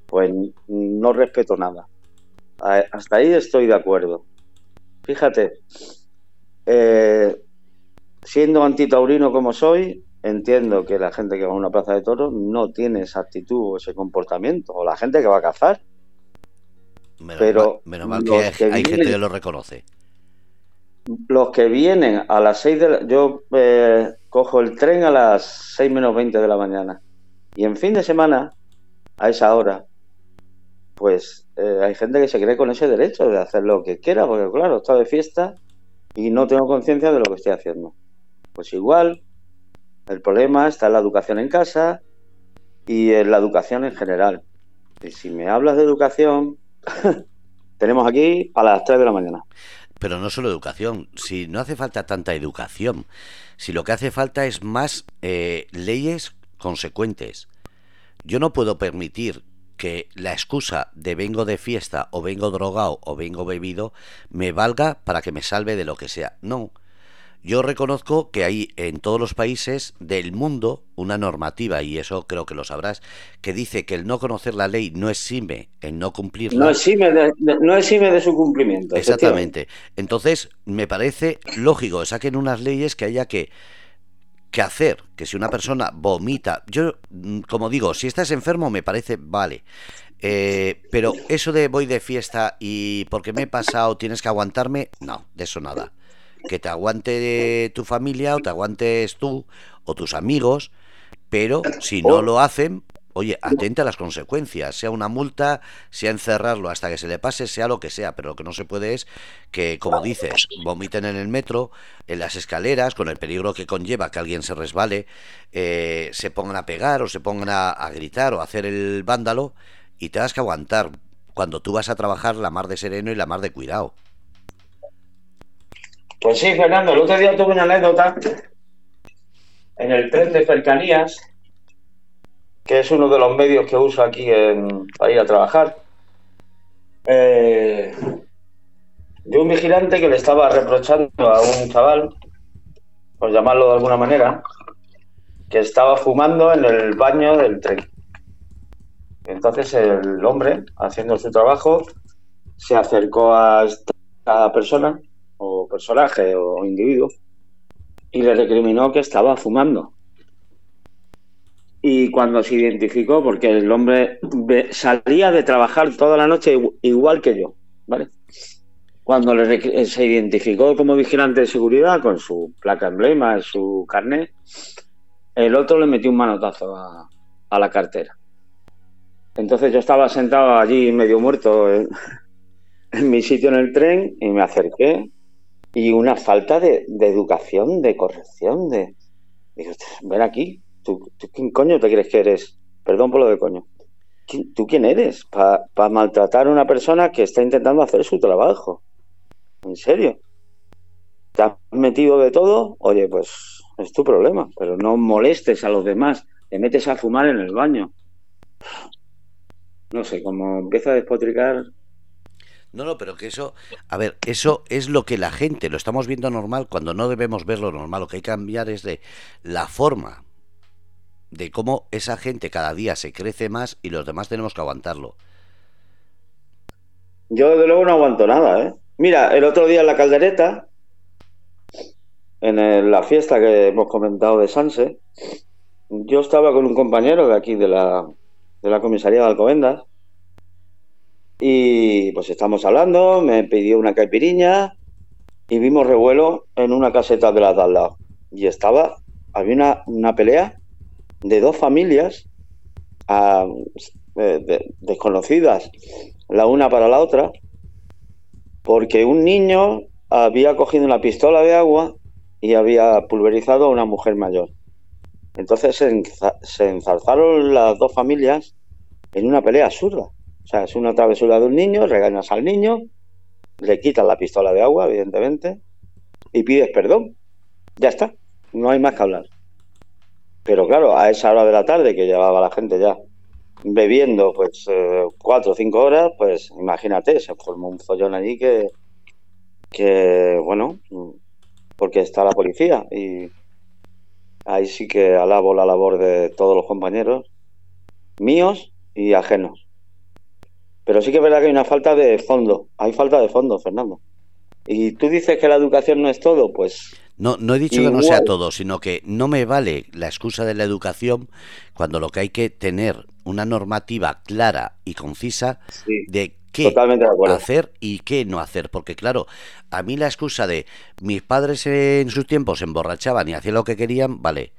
Speaker 2: pues no respeto nada. Hasta ahí estoy de acuerdo. Fíjate, eh, siendo antitaurino como soy, entiendo que la gente que va a una plaza de toros no tiene esa actitud o ese comportamiento, o la gente que va a cazar. pero
Speaker 1: menos mal que, hay, gente que lo reconoce.
Speaker 2: Los que vienen a las 6 de la... Yo eh, cojo el tren a las 6 menos 20 de la mañana. Y en fin de semana, a esa hora, pues eh, hay gente que se cree con ese derecho de hacer lo que quiera, porque claro, está de fiesta y no tengo conciencia de lo que estoy haciendo. Pues igual, el problema está en la educación en casa y en la educación en general. Y si me hablas de educación, tenemos aquí a las 3 de la mañana.
Speaker 1: Pero no solo educación, si no hace falta tanta educación, si lo que hace falta es más eh, leyes consecuentes. Yo no puedo permitir que la excusa de vengo de fiesta o vengo drogado o vengo bebido me valga para que me salve de lo que sea. No. Yo reconozco que hay en todos los países del mundo una normativa, y eso creo que lo sabrás, que dice que el no conocer la ley no exime el no cumplirla.
Speaker 2: No exime de, no exime de su cumplimiento.
Speaker 1: Exactamente. Entonces, me parece lógico que saquen unas leyes que haya que que hacer, que si una persona vomita, yo, mm, como digo, si estás enfermo me parece, vale, eh, pero eso de voy de fiesta y porque me he pasado tienes que aguantarme, no, de eso nada. Que te aguante tu familia o te aguantes tú o tus amigos, pero si no lo hacen, Oye, atente a las consecuencias, sea una multa, sea encerrarlo hasta que se le pase, sea lo que sea, pero lo que no se puede es que, como dices, vomiten en el metro, en las escaleras, con el peligro que conlleva que alguien se resbale, eh, se pongan a pegar o se pongan a, gritar o hacer el vándalo y te das que aguantar cuando tú vas a trabajar la mar de sereno y la mar de cuidado.
Speaker 2: Pues sí, Fernando, el otro día tuve una anécdota en el tren de cercanías que es uno de los medios que uso aquí para ir a trabajar, eh, de un vigilante que le estaba reprochando a un chaval, por llamarlo de alguna manera, que estaba fumando en el baño del tren. Entonces el hombre, haciendo su trabajo, se acercó a esta persona, o personaje, o individuo, y le recriminó que estaba fumando y cuando se identificó, porque el hombre salía de trabajar toda la noche igual que yo, ¿vale? Cuando le, se identificó como vigilante de seguridad con su placa emblema, su carnet, el otro le metió un manotazo a, la cartera. Entonces yo estaba sentado allí medio muerto en, mi sitio en el tren y me acerqué y una falta de, educación, de corrección, de... Digo, ven aquí, ¿Tú, quién coño te crees que eres? Perdón por lo de coño. ¿tú quién eres para maltratar a una persona que está intentando hacer su trabajo? ¿En serio? ¿Te has metido de todo? Oye, pues es tu problema, pero no molestes a los demás. Te metes a fumar en el baño. No sé, como empieza a despotricar.
Speaker 1: No, no, pero que eso, a ver, eso es lo que la gente, lo estamos viendo normal cuando no debemos verlo normal. Lo que hay que cambiar es de la forma de cómo esa gente cada día se crece más y los demás tenemos que aguantarlo.
Speaker 2: Yo desde luego no aguanto nada, ¿eh? Mira, el otro día en la caldereta, en la fiesta que hemos comentado de Sanse, yo estaba con un compañero de aquí de la, de la comisaría de Alcobendas y pues estamos hablando, me pidió una caipiriña y vimos revuelo en una caseta de la de al. Y estaba, había una, una pelea de dos familias ah, desconocidas la una para la otra, porque un niño había cogido una pistola de agua y había pulverizado a una mujer mayor. Entonces se, se enzarzaron las dos familias en una pelea absurda. Sea, es una travesura de un niño, regañas al niño, le quitas la pistola de agua, evidentemente, y pides perdón. Ya está, no hay más que hablar. Pero claro, a esa hora de la tarde que llevaba la gente ya bebiendo pues eh, cuatro o cinco horas, pues imagínate, se formó un follón allí que, que, bueno, porque está la policía y ahí sí que alabo la labor de todos los compañeros, míos y ajenos. Pero sí que es verdad que hay una falta de fondo, hay falta de fondo, Fernando. Y tú dices que la educación no es todo, pues
Speaker 1: no, no he dicho que no sea todo, sino que no me vale la excusa de la educación cuando lo que hay que tener una normativa clara y concisa de qué hacer y qué no hacer. Porque claro, a mí la excusa de mis padres en sus tiempos se emborrachaban y hacían lo que querían, vale,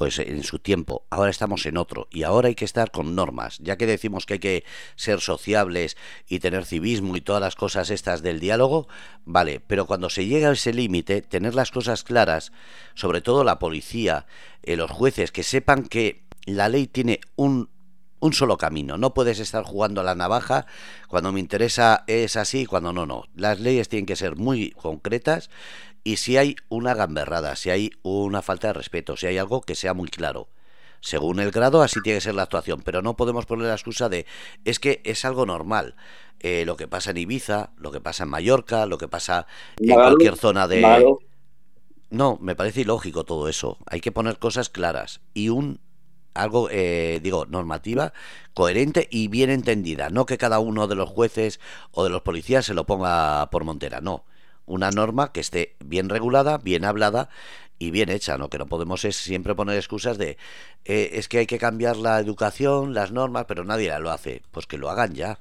Speaker 1: pues en su tiempo, ahora estamos en otro y ahora hay que estar con normas, ya que decimos que hay que ser sociables y tener civismo y todas las cosas estas del diálogo, vale, pero cuando se llega a ese límite, tener las cosas claras, sobre todo la policía, eh, los jueces, que sepan que la ley tiene un un solo camino. No puedes estar jugando a la navaja. Cuando me interesa es así, cuando no, no. Las leyes tienen que ser muy concretas y si hay una gamberrada, si hay una falta de respeto, si hay algo que sea muy claro. Según el grado, así tiene que ser la actuación, pero no podemos poner la excusa de es que es algo normal. Eh, lo que pasa en Ibiza, lo que pasa en Mallorca, lo que pasa en cualquier zona de... No, me parece ilógico todo eso. Hay que poner cosas claras y un algo, eh, digo, normativa, coherente y bien entendida. No que cada uno de los jueces o de los policías se lo ponga por montera, no una norma que esté bien regulada, bien hablada y bien hecha, ¿no? Que no podemos es siempre poner excusas de eh, es que hay que cambiar la educación, las normas, pero nadie lo hace. Pues que lo hagan ya.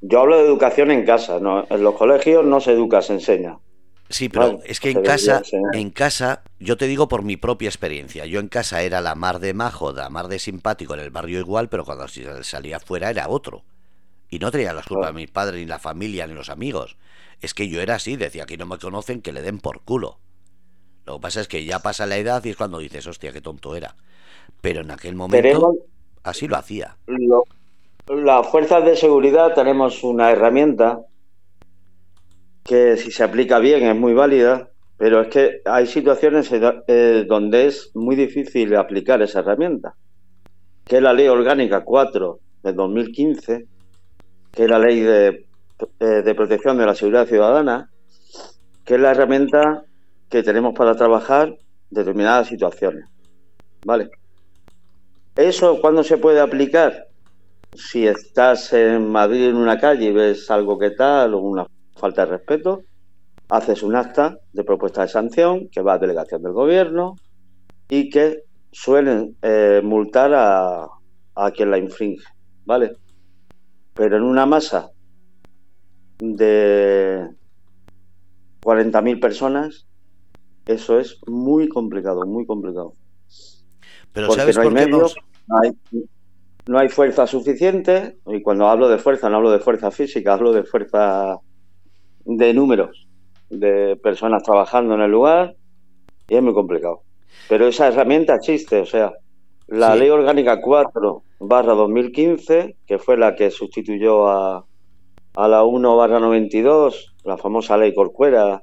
Speaker 2: Yo hablo de educación en casa, ¿no? En los colegios no se educa, se enseña.
Speaker 1: Sí, pero es que en casa, en casa, yo te digo por mi propia experiencia. Yo en casa era la mar de majo, la mar de simpático en el barrio igual, pero cuando salía fuera era otro. Y no tenía las culpas de mis padres, ni la familia, ni los amigos. Es que yo era así, decía que no me conocen, que le den por culo. Lo que pasa es que ya pasa la edad y es cuando dices, hostia, qué tonto era. Pero en aquel momento así lo hacía.
Speaker 2: las fuerzas de seguridad tenemos una herramienta que si se aplica bien es muy válida, pero es que hay situaciones eh, donde es muy difícil aplicar esa herramienta, que es la Ley Orgánica 4 de 2015, que es la ley de, eh, de protección de la seguridad ciudadana, que es la herramienta que tenemos para trabajar determinadas situaciones. ¿Vale? ¿Eso cuándo se puede aplicar? Si estás en Madrid en una calle y ves algo que tal o una falta de respeto, haces un acta de propuesta de sanción que va a delegación del gobierno y que suelen eh, multar a quien la infringe. ¿Vale? Pero en una masa de 40.000 personas, eso es muy complicado, muy complicado.
Speaker 1: Pero ¿sabes no hay medios,
Speaker 2: no, hay, fuerza suficiente, y cuando hablo de fuerza, no hablo de fuerza física, hablo de fuerza de números, de personas trabajando en el lugar, y es muy complicado. Pero esa herramienta existe, o sea, la Ley Orgánica 4 barra 2015, que fue la que sustituyó a, a la 1 barra 92, la famosa Ley Corcuera,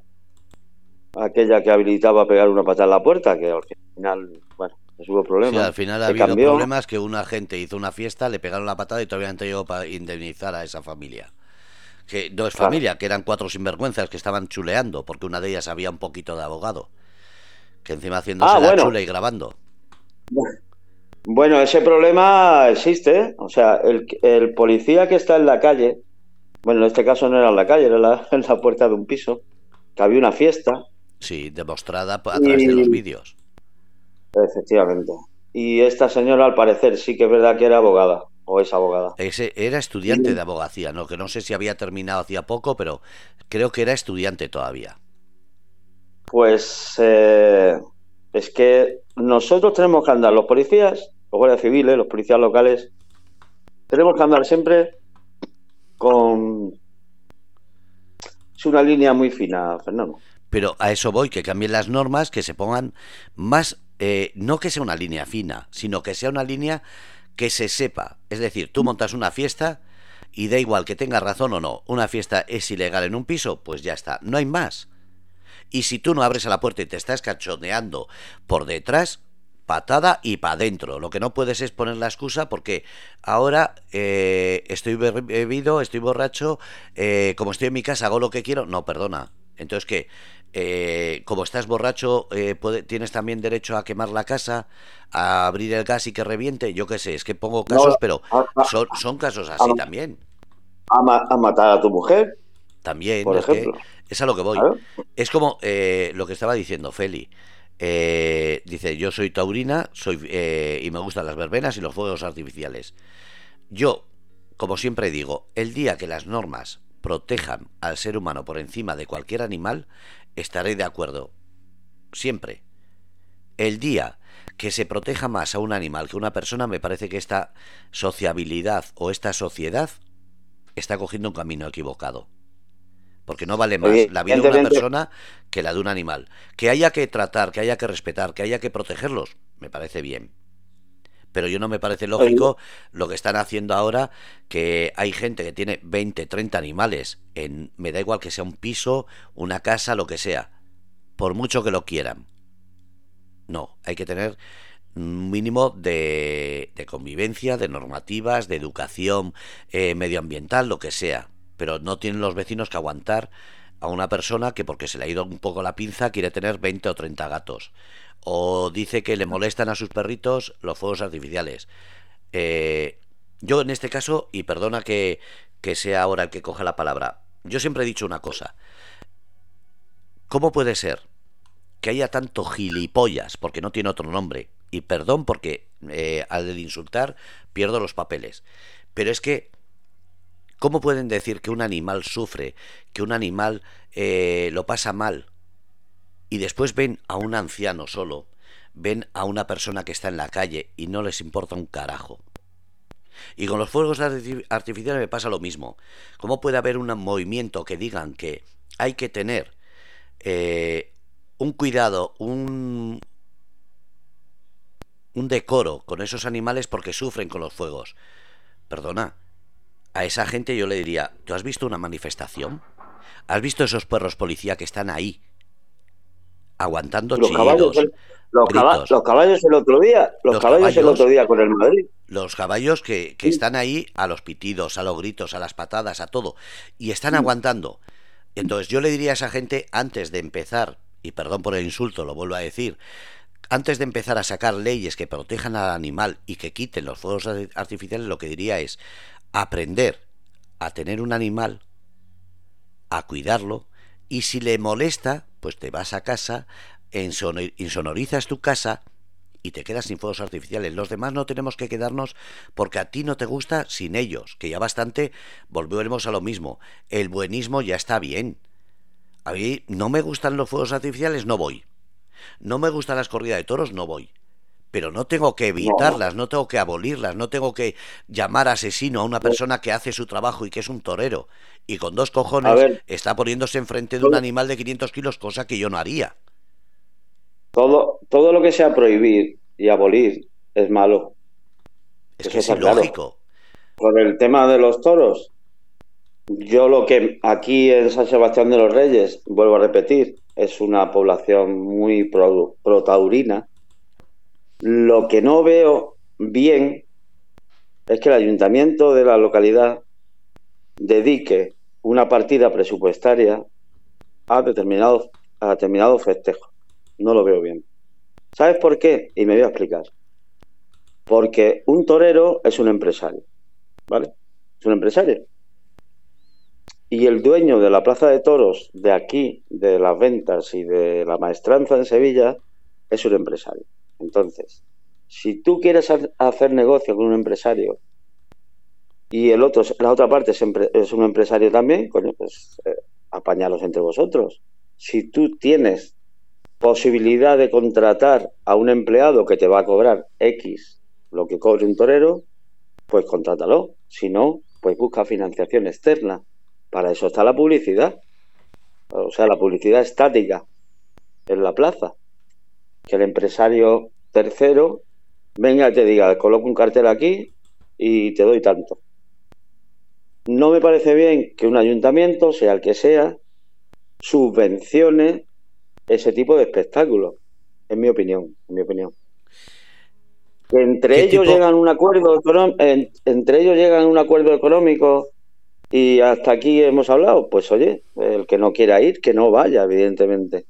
Speaker 2: aquella que habilitaba a pegar una patada en la puerta, que al final, bueno, pues hubo problemas.
Speaker 1: Sí, al final ha habido problemas que una gente hizo una fiesta, le pegaron la patada y todavía han tenido para indemnizar a esa familia. Que no es familia, que eran cuatro sinvergüenzas que estaban chuleando, porque una de ellas había un poquito de abogado. Que encima haciéndose ah, la chule y grabando.
Speaker 2: Bueno, ese problema existe. ¿eh? O sea, el, el, policía que está en la calle, bueno, en este caso no era en la calle, era en la puerta de un piso, que había una fiesta.
Speaker 1: Sí, demostrada a través de los vídeos.
Speaker 2: Efectivamente. Y esta señora, al parecer, sí que es verdad que era abogada o es abogada.
Speaker 1: Ese era estudiante de abogacía, ¿no? Que no sé si había terminado hacía poco, pero creo que era estudiante todavía.
Speaker 2: Pues eh, es que nosotros tenemos que andar, los policías, los guardias civiles, los policías locales, tenemos que andar siempre con... Es una línea muy fina, Fernando.
Speaker 1: Pero a eso voy, que cambien las normas, que se pongan más, eh, no que sea una línea fina, sino que sea una línea que se sepa. Es decir, tú montas una fiesta y da igual que tengas razón o no, una fiesta es ilegal en un piso, pues ya está, no hay más. Y si tú no abres a la puerta y te estás cachoneando por detrás, patada y para adentro. Lo que no puedes es poner la excusa porque ahora eh, estoy bebido, estoy borracho, eh, como estoy en mi casa hago lo que quiero. No, perdona. Entonces, ¿qué? Eh, como estás borracho, eh, tienes también derecho a quemar la casa, a abrir el gas y que reviente. Yo qué sé, es que pongo casos, pero son, son, casos así también.
Speaker 2: A, matar a tu mujer.
Speaker 1: También, es, es a lo que voy. Es como eh, lo que estaba diciendo Feli. Dice, yo soy taurina soy y me gustan las verbenas y los fuegos artificiales. Yo, como siempre digo, el día que las normas protejan al ser humano por encima de cualquier animal, estaré de acuerdo. Siempre. El día que se proteja más a un animal que a una persona, me parece que esta sociabilidad o esta sociedad está cogiendo un camino equivocado. Porque no vale más la vida de una persona que la de un animal. Que haya que tratar, que haya que respetar, que haya que protegerlos, me parece bien. Pero yo no me parece lógico lo que están haciendo ahora, que hay gente que tiene 20, 30 animales, en, me da igual que sea un piso, una casa, lo que sea, por mucho que lo quieran. No, hay que tener un mínimo de, convivencia, de normativas, de educación eh, medioambiental, lo que sea. Pero no tienen los vecinos que aguantar a una persona que porque se le ha ido un poco la pinza quiere tener 20 o 30 gatos o dice que le molestan a sus perritos los fuegos artificiales. Eh, yo en este caso, y perdona que, que sea ahora el que coja la palabra, yo siempre he dicho una cosa. ¿Cómo puede ser que haya tanto gilipollas, porque no tiene otro nombre, y perdón porque eh, al insultar pierdo los papeles, pero es que ¿Cómo pueden decir que un animal sufre, que un animal eh, lo pasa mal, y después ven a un anciano solo, ven a una persona que está en la calle y no les importa un carajo. Y con los fuegos artificiales me pasa lo mismo. ¿Cómo puede haber un movimiento que digan que hay que tener eh, un cuidado, un, un decoro con esos animales porque sufren con los fuegos? Perdona, a esa gente yo le diría, ¿tú has visto una manifestación? ¿Has visto esos perros policía que están ahí aguantando los caballos,
Speaker 2: los, caballos el otro día, los, caballos, el otro día con el Madrid.
Speaker 1: Los caballos que, están ahí a los pitidos, a los gritos, a las patadas, a todo, y están aguantando. Entonces yo le diría a esa gente, antes de empezar, y perdón por el insulto, lo vuelvo a decir, antes de empezar a sacar leyes que protejan al animal y que quiten los fuegos artificiales, lo que diría es aprender a tener un animal, a cuidarlo, y si le molesta, pues te vas a casa, insonorizas tu casa y te quedas sin fuegos artificiales. Los demás no tenemos que quedarnos porque a ti no te gusta sin ellos, que ya bastante volvemos a lo mismo. El buenismo ya está bien. A mí no me gustan los fuegos artificiales, no voy. No me gustan las corridas de toros, no voy pero no tengo que evitarlas, no tengo que abolirlas, no tengo que llamar asesino a una persona que hace su trabajo y que es un torero y con dos cojones está poniéndose enfrente de un animal de 500 kilos, cosa que yo no haría.
Speaker 2: Todo, todo lo que sea prohibir y abolir es malo.
Speaker 1: Es que es ilógico.
Speaker 2: Por el tema de los toros, yo lo que aquí en San Sebastián de los Reyes, vuelvo a repetir, es una población muy pro-taurina. Lo que no veo bien es que el ayuntamiento de la localidad dedique una partida presupuestaria a determinados, a festejos. No lo veo bien. ¿Sabes por qué? Y me voy a explicar. Porque un torero es un empresario. ¿Vale? Es un empresario. Y el dueño de la plaza de toros de aquí, de las ventas y de la maestranza en Sevilla, es un empresario. Entonces, si tú quieres hacer negocio con un empresario y el otro, la otra parte es, un empresario también, pues eh, apañalos entre vosotros. Si tú tienes posibilidad de contratar a un empleado que te va a cobrar X lo que cobre un torero, pues contrátalo. Si no, pues busca financiación externa. Para eso está la publicidad. O sea, la publicidad estática en la plaza. Que el empresario tercero venga y te diga, coloco un cartel aquí y te doy tanto. No me parece bien que un ayuntamiento, sea el que sea, subvencione ese tipo de espectáculos, en mi opinión, en mi opinión. Que entre ellos llegan un acuerdo entre ellos llegan a un acuerdo económico y hasta aquí hemos hablado, pues oye, el que no quiera ir, que no vaya, evidentemente.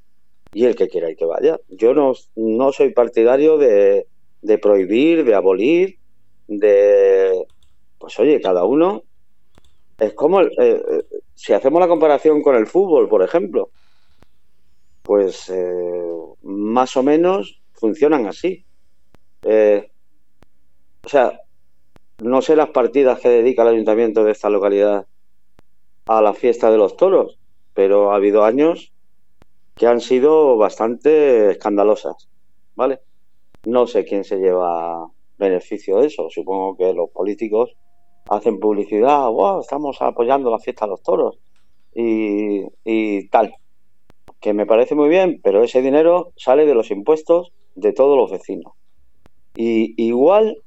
Speaker 2: Y el que quiera ir, que vaya. Yo no, no soy partidario de, de prohibir, de abolir, de... Pues oye, cada uno es como, eh, eh, si hacemos la comparación con el fútbol, por ejemplo, pues eh, más o menos funcionan así. o sea, no sé las partidas que dedica el ayuntamiento de esta localidad a la fiesta de los toros, pero ha habido años que han sido bastante escandalosas, ¿vale? No sé quién se lleva beneficio de eso, supongo que los políticos hacen publicidad, wow, estamos apoyando la fiesta de los toros y, tal. Que me parece muy bien, pero ese dinero sale de los impuestos de todos los vecinos. Y igual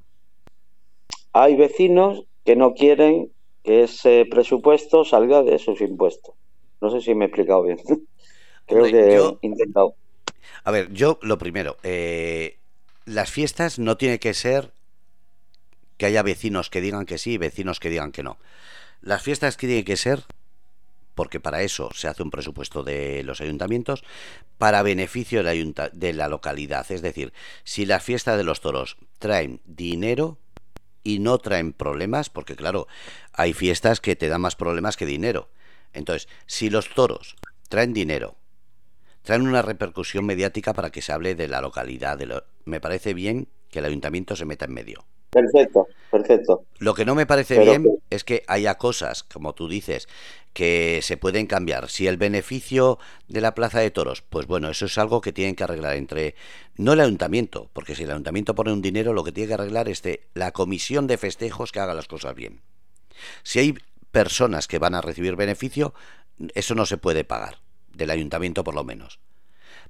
Speaker 2: hay vecinos que no quieren que ese presupuesto salga de sus impuestos. No sé si me he explicado bien. Creo que he intentado.
Speaker 1: A ver, yo lo primero, eh, las fiestas no tiene que ser que haya vecinos que digan que sí y vecinos que digan que no. Las fiestas que tienen que ser, porque para eso se hace un presupuesto de los ayuntamientos, para beneficio de la, de la localidad. Es decir, si la fiesta de los toros traen dinero y no traen problemas, porque claro, hay fiestas que te dan más problemas que dinero. Entonces, si los toros traen dinero, traen una repercusión mediática para que se hable de la localidad, de lo... me parece bien que el ayuntamiento se meta en medio.
Speaker 2: Perfecto, perfecto.
Speaker 1: Lo que no me parece bien es que haya cosas, como tú dices, que se pueden cambiar. Si el beneficio de la plaza de toros, pues bueno, eso es algo que tienen que arreglar entre, no el ayuntamiento, porque si el ayuntamiento pone un dinero, lo que tiene que arreglar es de la comisión de festejos que haga las cosas bien. Si hay personas que van a recibir beneficio, eso no se puede pagar, del ayuntamiento por lo menos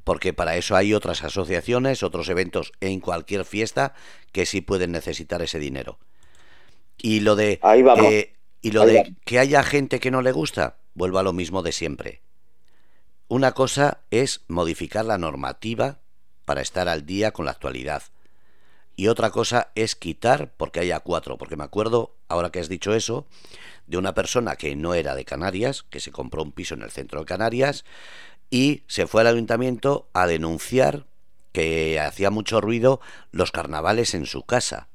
Speaker 1: porque para eso hay otras asociaciones, otros eventos en cualquier fiesta que sí pueden necesitar ese dinero. Y lo de eh, y lo de que haya gente que no le gusta, vuelvo a lo mismo de siempre. Una cosa es modificar la normativa para estar al día con la actualidad. Y otra cosa es quitar porque haya cuatro. Porque me acuerdo, ahora que has dicho eso, de una persona que no era de Canarias, que se compró un piso en el centro de Canarias, y se fue al ayuntamiento a denunciar que hacía mucho ruido los carnavales en su casa.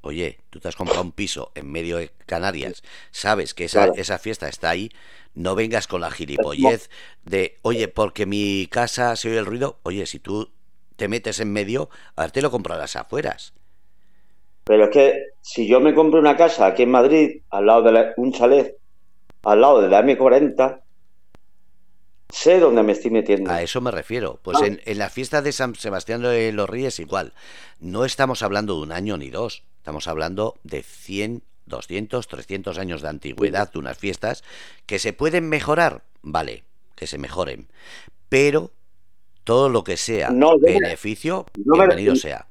Speaker 1: Oye, tú te has comprado un piso en medio de Canarias, sabes que esa, esa fiesta está ahí, no vengas con la gilipollez de, oye, porque mi casa se oye el ruido, oye, si tú te metes en medio, a ver, te lo comprarás afueras.
Speaker 2: Pero es que si yo me compro una casa aquí en Madrid, al lado de un chalet, al lado de la M40, sé dónde me estoy metiendo.
Speaker 1: A eso me refiero. Pues en, la fiesta de San Sebastián de los Reyes igual. No estamos hablando de un año ni dos. Estamos hablando de 100, 200, 300 años de antigüedad de unas fiestas que se pueden mejorar. Vale, que se mejoren. Pero todo lo que sea beneficio, bienvenido sea.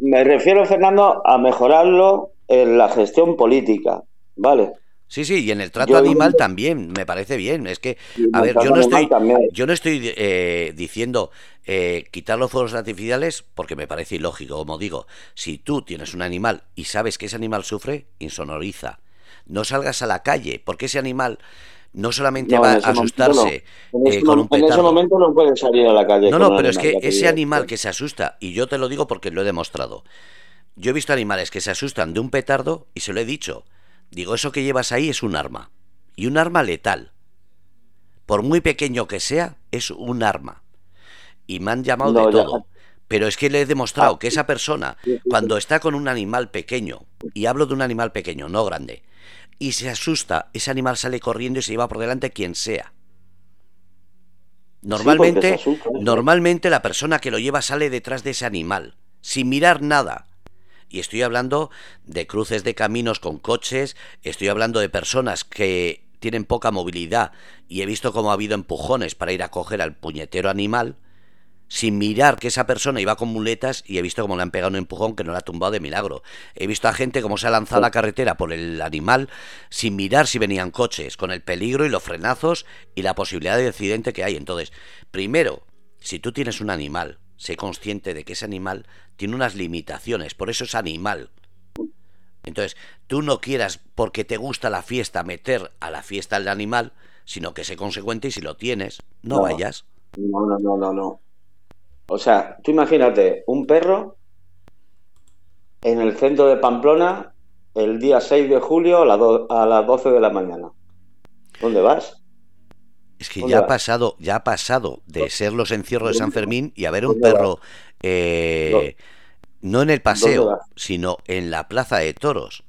Speaker 2: Me refiero, Fernando, a mejorarlo en la gestión política, ¿vale?
Speaker 1: Sí, sí, y en el trato animal también, me parece bien. Es que, a ver, yo no estoy, yo no estoy eh, diciendo eh, quitar los fuegos artificiales porque me parece ilógico. Como digo, si tú tienes un animal y sabes que ese animal sufre, insonoriza. No salgas a la calle, porque ese animal no solamente va a asustarse
Speaker 2: eh, con un petardo. En ese momento no puede salir a la calle.
Speaker 1: No, no, pero es que ese animal que se asusta, y yo te lo digo porque lo he demostrado. Yo he visto animales que se asustan de un petardo y se lo he dicho Digo, eso que llevas ahí es un arma. Y un arma letal. Por muy pequeño que sea, es un arma. Y me han llamado de todo. Pero es que le he demostrado que esa persona, cuando está con un animal pequeño, y hablo de un animal pequeño, no grande, y se asusta, ese animal sale corriendo y se lleva por delante quien sea. Normalmente, normalmente la persona que lo lleva sale detrás de ese animal, sin mirar nada. Y estoy hablando de cruces de caminos con coches, estoy hablando de personas que tienen poca movilidad y he visto cómo ha habido empujones para ir a coger al puñetero animal sin mirar que esa persona iba con muletas y he visto cómo le han pegado un empujón que no la ha tumbado de milagro. He visto a gente cómo se ha lanzado a la carretera por el animal sin mirar si venían coches, con el peligro y los frenazos y la posibilidad de accidente que hay. Entonces, primero, si tú tienes un animal sé consciente de que ese animal tiene unas limitaciones, por eso es animal. Entonces, tú no quieras, porque te gusta la fiesta, meter a la fiesta al animal, sino que sé consecuente y si lo tienes, no, vayas.
Speaker 2: No, no, no, no, no. O sea, tú imagínate un perro en el centro de Pamplona el día 6 de julio a, a las 12 de la mañana. ¿Dónde vas?
Speaker 1: Es que ya ha pasado, ya ha pasado de ser los encierros de San Fermín y haber un perro eh, no en el paseo, sino en la plaza de toros.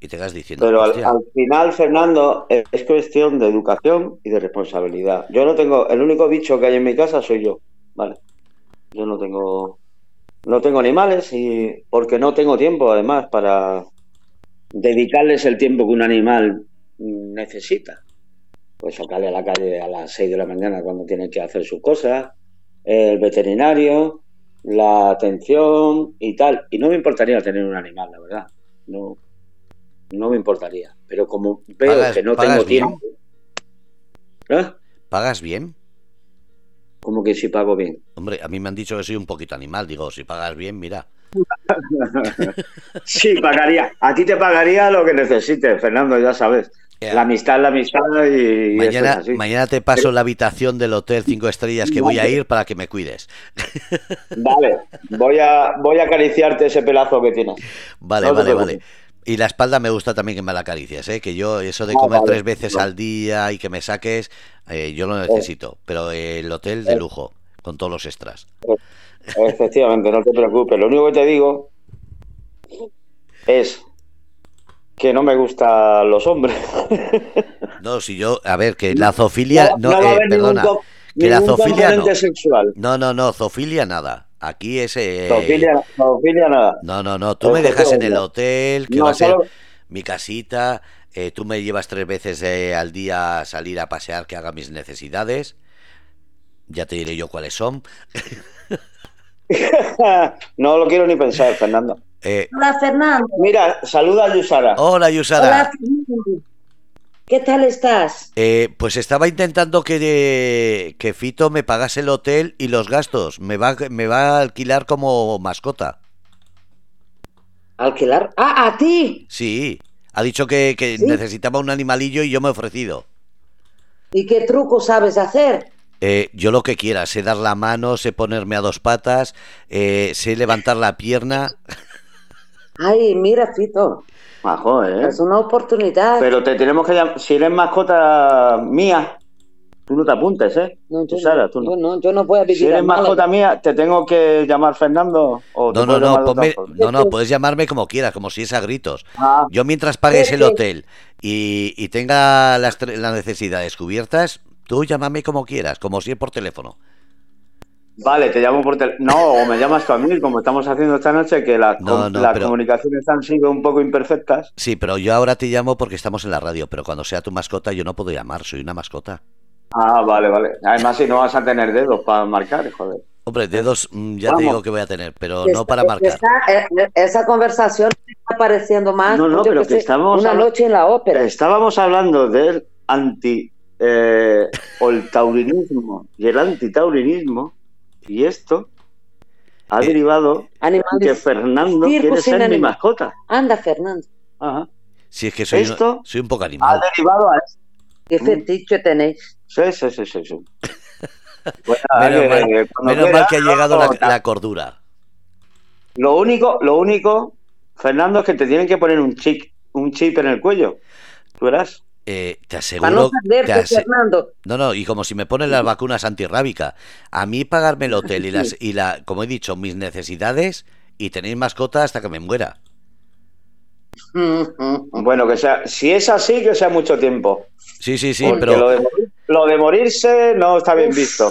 Speaker 1: Y te vas diciendo.
Speaker 2: Pero al, final, Fernando, es cuestión de educación y de responsabilidad. Yo no tengo, el único bicho que hay en mi casa soy yo, ¿vale? Yo no tengo, no tengo animales y porque no tengo tiempo, además, para dedicarles el tiempo que un animal necesita pues sacarle a la calle a las 6 de la mañana cuando tiene que hacer sus cosas, el veterinario, la atención y tal. Y no me importaría tener un animal, la verdad. No, no me importaría. Pero como veo que no tengo tiempo.
Speaker 1: ¿Eh? ¿Pagas bien?
Speaker 2: Como que si pago bien?
Speaker 1: Hombre, a mí me han dicho que soy un poquito animal. Digo, si pagas bien, mira.
Speaker 2: sí, pagaría. A ti te pagaría lo que necesites, Fernando, ya sabes. La amistad, la amistad y.
Speaker 1: Mañana, mañana te paso la habitación del Hotel 5 Estrellas que voy a ir para que me cuides.
Speaker 2: Vale, voy a, voy a acariciarte ese pelazo que tienes.
Speaker 1: Vale, vale, vale. Y la espalda me gusta también que me la acaricias, ¿eh? que yo eso de ah, comer tres veces al día y que me saques, eh, yo lo necesito. Pero el hotel de lujo, con todos los extras.
Speaker 2: Efectivamente, no te preocupes. Lo único que te digo es que no me gustan los hombres.
Speaker 1: No, si yo, a ver, que la zoofilia, no, eh, perdona, que la zoofilia no. Sexual. No, no, no, zoofilia nada. Aquí es eh,
Speaker 2: zoofilia, nada.
Speaker 1: No, no, no, tú me dejas en el hotel, que va a ser mi casita, eh, tú me llevas tres veces al día a salir a pasear que haga mis necesidades. Ya te diré yo cuáles son.
Speaker 2: no lo quiero ni pensar, Fernando.
Speaker 3: Eh, Hola, Fernando.
Speaker 2: Mira, saluda a Yusara.
Speaker 1: Hola, Yusara.
Speaker 3: ¿Qué tal estás?
Speaker 1: Eh, pues estaba intentando que, que Fito me pagase el hotel y los gastos. Me va, me va a alquilar como mascota.
Speaker 3: ¿Alquilar? Ah, a ti.
Speaker 1: Sí. Ha dicho que, necesitaba un animalillo y yo me he ofrecido.
Speaker 3: ¿Y qué truco sabes hacer?
Speaker 1: Eh, yo lo que quiera, sé dar la mano, sé ponerme a dos patas, sé levantar la pierna.
Speaker 3: Ay, mira, Fito.
Speaker 2: Majo, ¿eh?
Speaker 3: Es una oportunidad.
Speaker 2: Pero te tenemos que llamar. Si eres mascota mía, tú no te apuntes, ¿eh?
Speaker 3: No, yo, Sara, tú no. Yo no, yo no vivir
Speaker 2: Si eres mascota mía, ¿te tengo que llamar Fernando?
Speaker 1: O no, no, no, no, no, puedes llamarme como quieras, como si es a gritos. Ah. Yo mientras pagues el hotel y, y tenga las, las necesidades cubiertas, tú llámame como quieras, como si es por teléfono.
Speaker 2: Vale, te llamo por teléfono. No, o me llamas tú a mí, como estamos haciendo esta noche, que las comunicaciones han sido un poco imperfectas.
Speaker 1: Sí, pero yo ahora te llamo porque estamos en la radio, pero cuando sea tu mascota yo no puedo llamar, soy una mascota.
Speaker 2: Ah, vale, vale. Además, si no vas a tener dedos para marcar, joder.
Speaker 1: Hombre, dedos mm, ya te digo que voy a tener, pero no para marcar.
Speaker 3: esa- eh, esa conversación está pareciendo más
Speaker 2: No, no, pero que estamos
Speaker 3: una noche en la ópera.
Speaker 2: Estábamos hablando del anti eh, o el taurinismo y el antitaurinismo y esto ha
Speaker 1: Eh,
Speaker 2: derivado en que
Speaker 3: Animales.
Speaker 2: Fernando quiere ser mi mascota.
Speaker 3: Anda, Fernando,
Speaker 2: Ajá.
Speaker 1: Si es que soy,
Speaker 2: Esto-
Speaker 1: soy un poco
Speaker 2: Ha
Speaker 1: animal.
Speaker 2: derivado a esto.
Speaker 3: qué
Speaker 2: Mm.
Speaker 3: fetiche tenéis.
Speaker 2: Sí, sí, sí, sí. sí.
Speaker 1: Menos
Speaker 2: que-
Speaker 1: mal,
Speaker 2: que
Speaker 1: mal ha llegado la, la cordura.
Speaker 2: Lo único, lo único, Fernando, es que te tienen que poner un chip, un chip en el cuello. Tú verás.
Speaker 1: Eh, te
Speaker 3: Para no
Speaker 1: aseguro. te
Speaker 3: perderte,
Speaker 1: ase-
Speaker 3: Fernando.
Speaker 1: No, no, y como si me ponen las vacunas antirrábica. A mí pagarme el hotel y las y la, como he dicho, mis necesidades y tenéis mascota hasta que me muera.
Speaker 2: Bueno, que sea, si es así, que sea mucho tiempo.
Speaker 1: Sí, sí, sí,
Speaker 2: Porque
Speaker 1: pero
Speaker 2: lo, de morir- lo de morirse no está bien visto.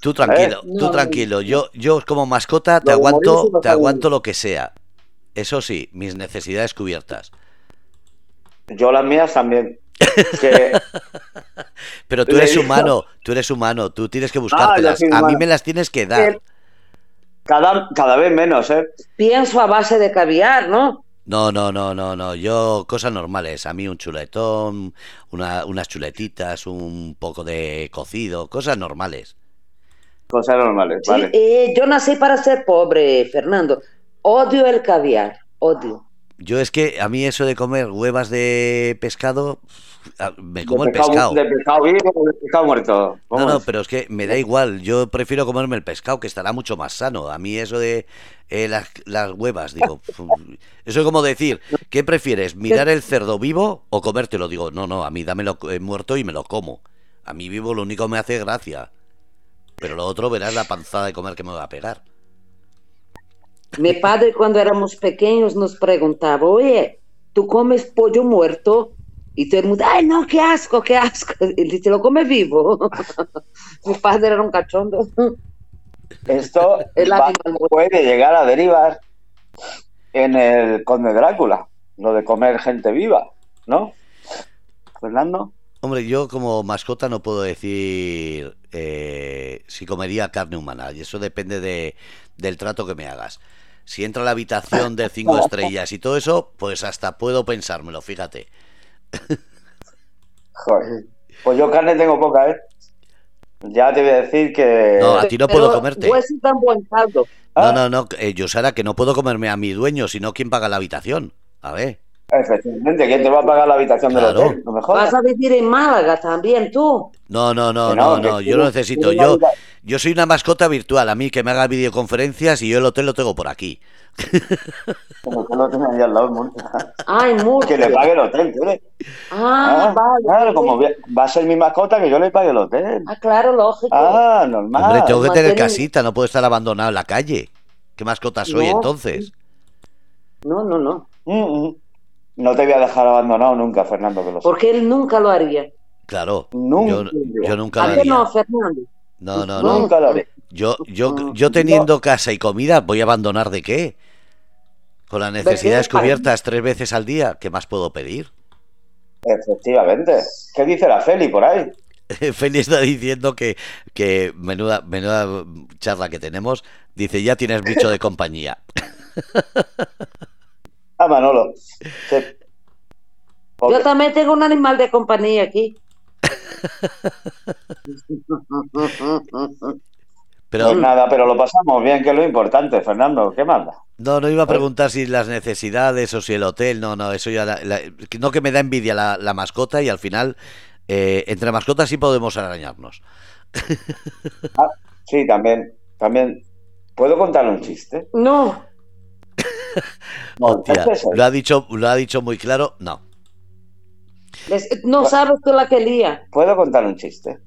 Speaker 1: tú tranquilo,
Speaker 3: Eh,
Speaker 1: tú tranquilo. Yo, yo como mascota te
Speaker 2: Lo
Speaker 1: aguanto,
Speaker 2: no
Speaker 1: te aguanto lo que sea. Eso sí, mis necesidades cubiertas.
Speaker 2: Yo las mías también. Que,
Speaker 1: Pero tú eres
Speaker 2: digo-
Speaker 1: humano, tú eres humano, tú tienes que buscártelas.
Speaker 2: soy
Speaker 1: A mí me las tienes que dar.
Speaker 2: cada, cada vez menos, ¿eh?
Speaker 3: Pienso a base de caviar, ¿no?
Speaker 1: No, no, no, no, no. Yo cosas normales. A mí un chuletón, una- unas chuletitas, un poco de cocido, cosas normales.
Speaker 2: Cosas normales,
Speaker 3: Sí,
Speaker 2: vale.
Speaker 3: eh, yo nací para ser pobre, Fernando. Odio el caviar, odio.
Speaker 1: Yo es que a mí eso de comer huevas de pescado, ah, me como
Speaker 2: de
Speaker 1: el pescado.
Speaker 2: De pescado vivo o de pescado muerto. ¿Cómo
Speaker 1: No, no,
Speaker 2: es?
Speaker 1: pero es que me da igual. Yo prefiero comerme el pescado, que estará mucho más sano. A mí eso de eh, las, las huevas, digo, eso es como decir, ¿qué prefieres? ¿Mirar el cerdo vivo o comértelo? Digo, no, no, a mí dámelo eh, muerto y me lo como. A mí vivo lo único que me hace gracia. Pero lo otro verás la panzada de comer que me va a pegar.
Speaker 3: Mi padre cuando éramos pequeños nos preguntaba, oye, ¿tú comes pollo muerto? Y todo el mundo, ay, no, qué asco, qué asco. Y dice, lo come vivo. Mi padre era un cachondo.
Speaker 2: Esto
Speaker 3: El
Speaker 2: va- puede llegar a derivar en el Conde Drácula, lo de comer gente viva, ¿no? Fernando.
Speaker 1: Hombre, yo como mascota no puedo decir eh, si comería carne humana, y eso depende de, del trato que me hagas. Si entra a la habitación de cinco estrellas y todo eso, pues hasta puedo pensármelo, fíjate.
Speaker 2: Joder. Pues yo carne tengo poca, ¿eh? Ya te voy a decir que...
Speaker 1: No, a ti no
Speaker 3: Pero
Speaker 1: puedo comerte.
Speaker 3: hueso tan buen caldo.
Speaker 2: Ah.
Speaker 1: No, no, no, eh, Yosara, que no puedo comerme a mi dueño, sino quién paga la habitación. A ver.
Speaker 2: Efectivamente, ¿quién te va a pagar la habitación
Speaker 1: Claro.
Speaker 2: del hotel? No me jodas.
Speaker 3: Vas a vivir en Málaga también tú.
Speaker 1: No, no, no, no,
Speaker 2: no,
Speaker 1: yo lo necesito. Yo, yo soy una mascota virtual, a mí que me haga videoconferencias y yo el hotel lo tengo por aquí.
Speaker 2: Como que lo tengo ahí al lado.
Speaker 3: Ay, mucho.
Speaker 2: Que le pague el hotel, ¿tú eres?
Speaker 3: Ah,
Speaker 2: Ah,
Speaker 3: vale.
Speaker 2: claro, como va a ser mi mascota, que yo le pague el hotel.
Speaker 3: Ah, claro, lógico.
Speaker 2: Ah, normal.
Speaker 1: Hombre, tengo que tener casita, no puedo estar abandonado en la calle. ¿Qué mascota soy
Speaker 3: No.
Speaker 1: entonces?
Speaker 3: No, no, no.
Speaker 2: Mm, mm. No te voy a dejar abandonado nunca, Fernando, que lo.
Speaker 3: Porque él nunca lo haría.
Speaker 1: Claro,
Speaker 2: Nunca.
Speaker 1: yo, yo nunca
Speaker 3: ¿A
Speaker 1: lo
Speaker 3: no,
Speaker 1: haría.
Speaker 3: Fernando?
Speaker 1: No, no, no.
Speaker 2: Nunca lo haré.
Speaker 1: Yo, yo, yo teniendo casa y comida, ¿voy a abandonar de qué? Con las necesidades cubiertas tres veces al día, ¿qué más puedo pedir?
Speaker 2: Efectivamente. ¿Qué dice la Feli por ahí?
Speaker 1: Feli está diciendo que, que menuda, menuda charla que tenemos. Dice, ya tienes bicho de compañía.
Speaker 2: Ah, Manolo. Sí.
Speaker 3: Yo también tengo un animal de compañía aquí.
Speaker 1: Pero
Speaker 2: Pues nada, pero lo pasamos bien, que es lo importante, Fernando. ¿Qué manda?
Speaker 1: no, no iba a preguntar si las necesidades o si el hotel. No, no, eso ya. la- la- no que me da envidia la, la mascota y al final, eh, entre mascotas sí podemos arañarnos.
Speaker 2: Ah, sí, también. También. ¿Puedo contarle un chiste?
Speaker 3: No,
Speaker 1: Hostia,
Speaker 2: ¿es eso?
Speaker 1: lo ha dicho, lo ha dicho muy claro. No.
Speaker 3: no sabes tú la que lía.
Speaker 2: ¿Puedo contar un chiste?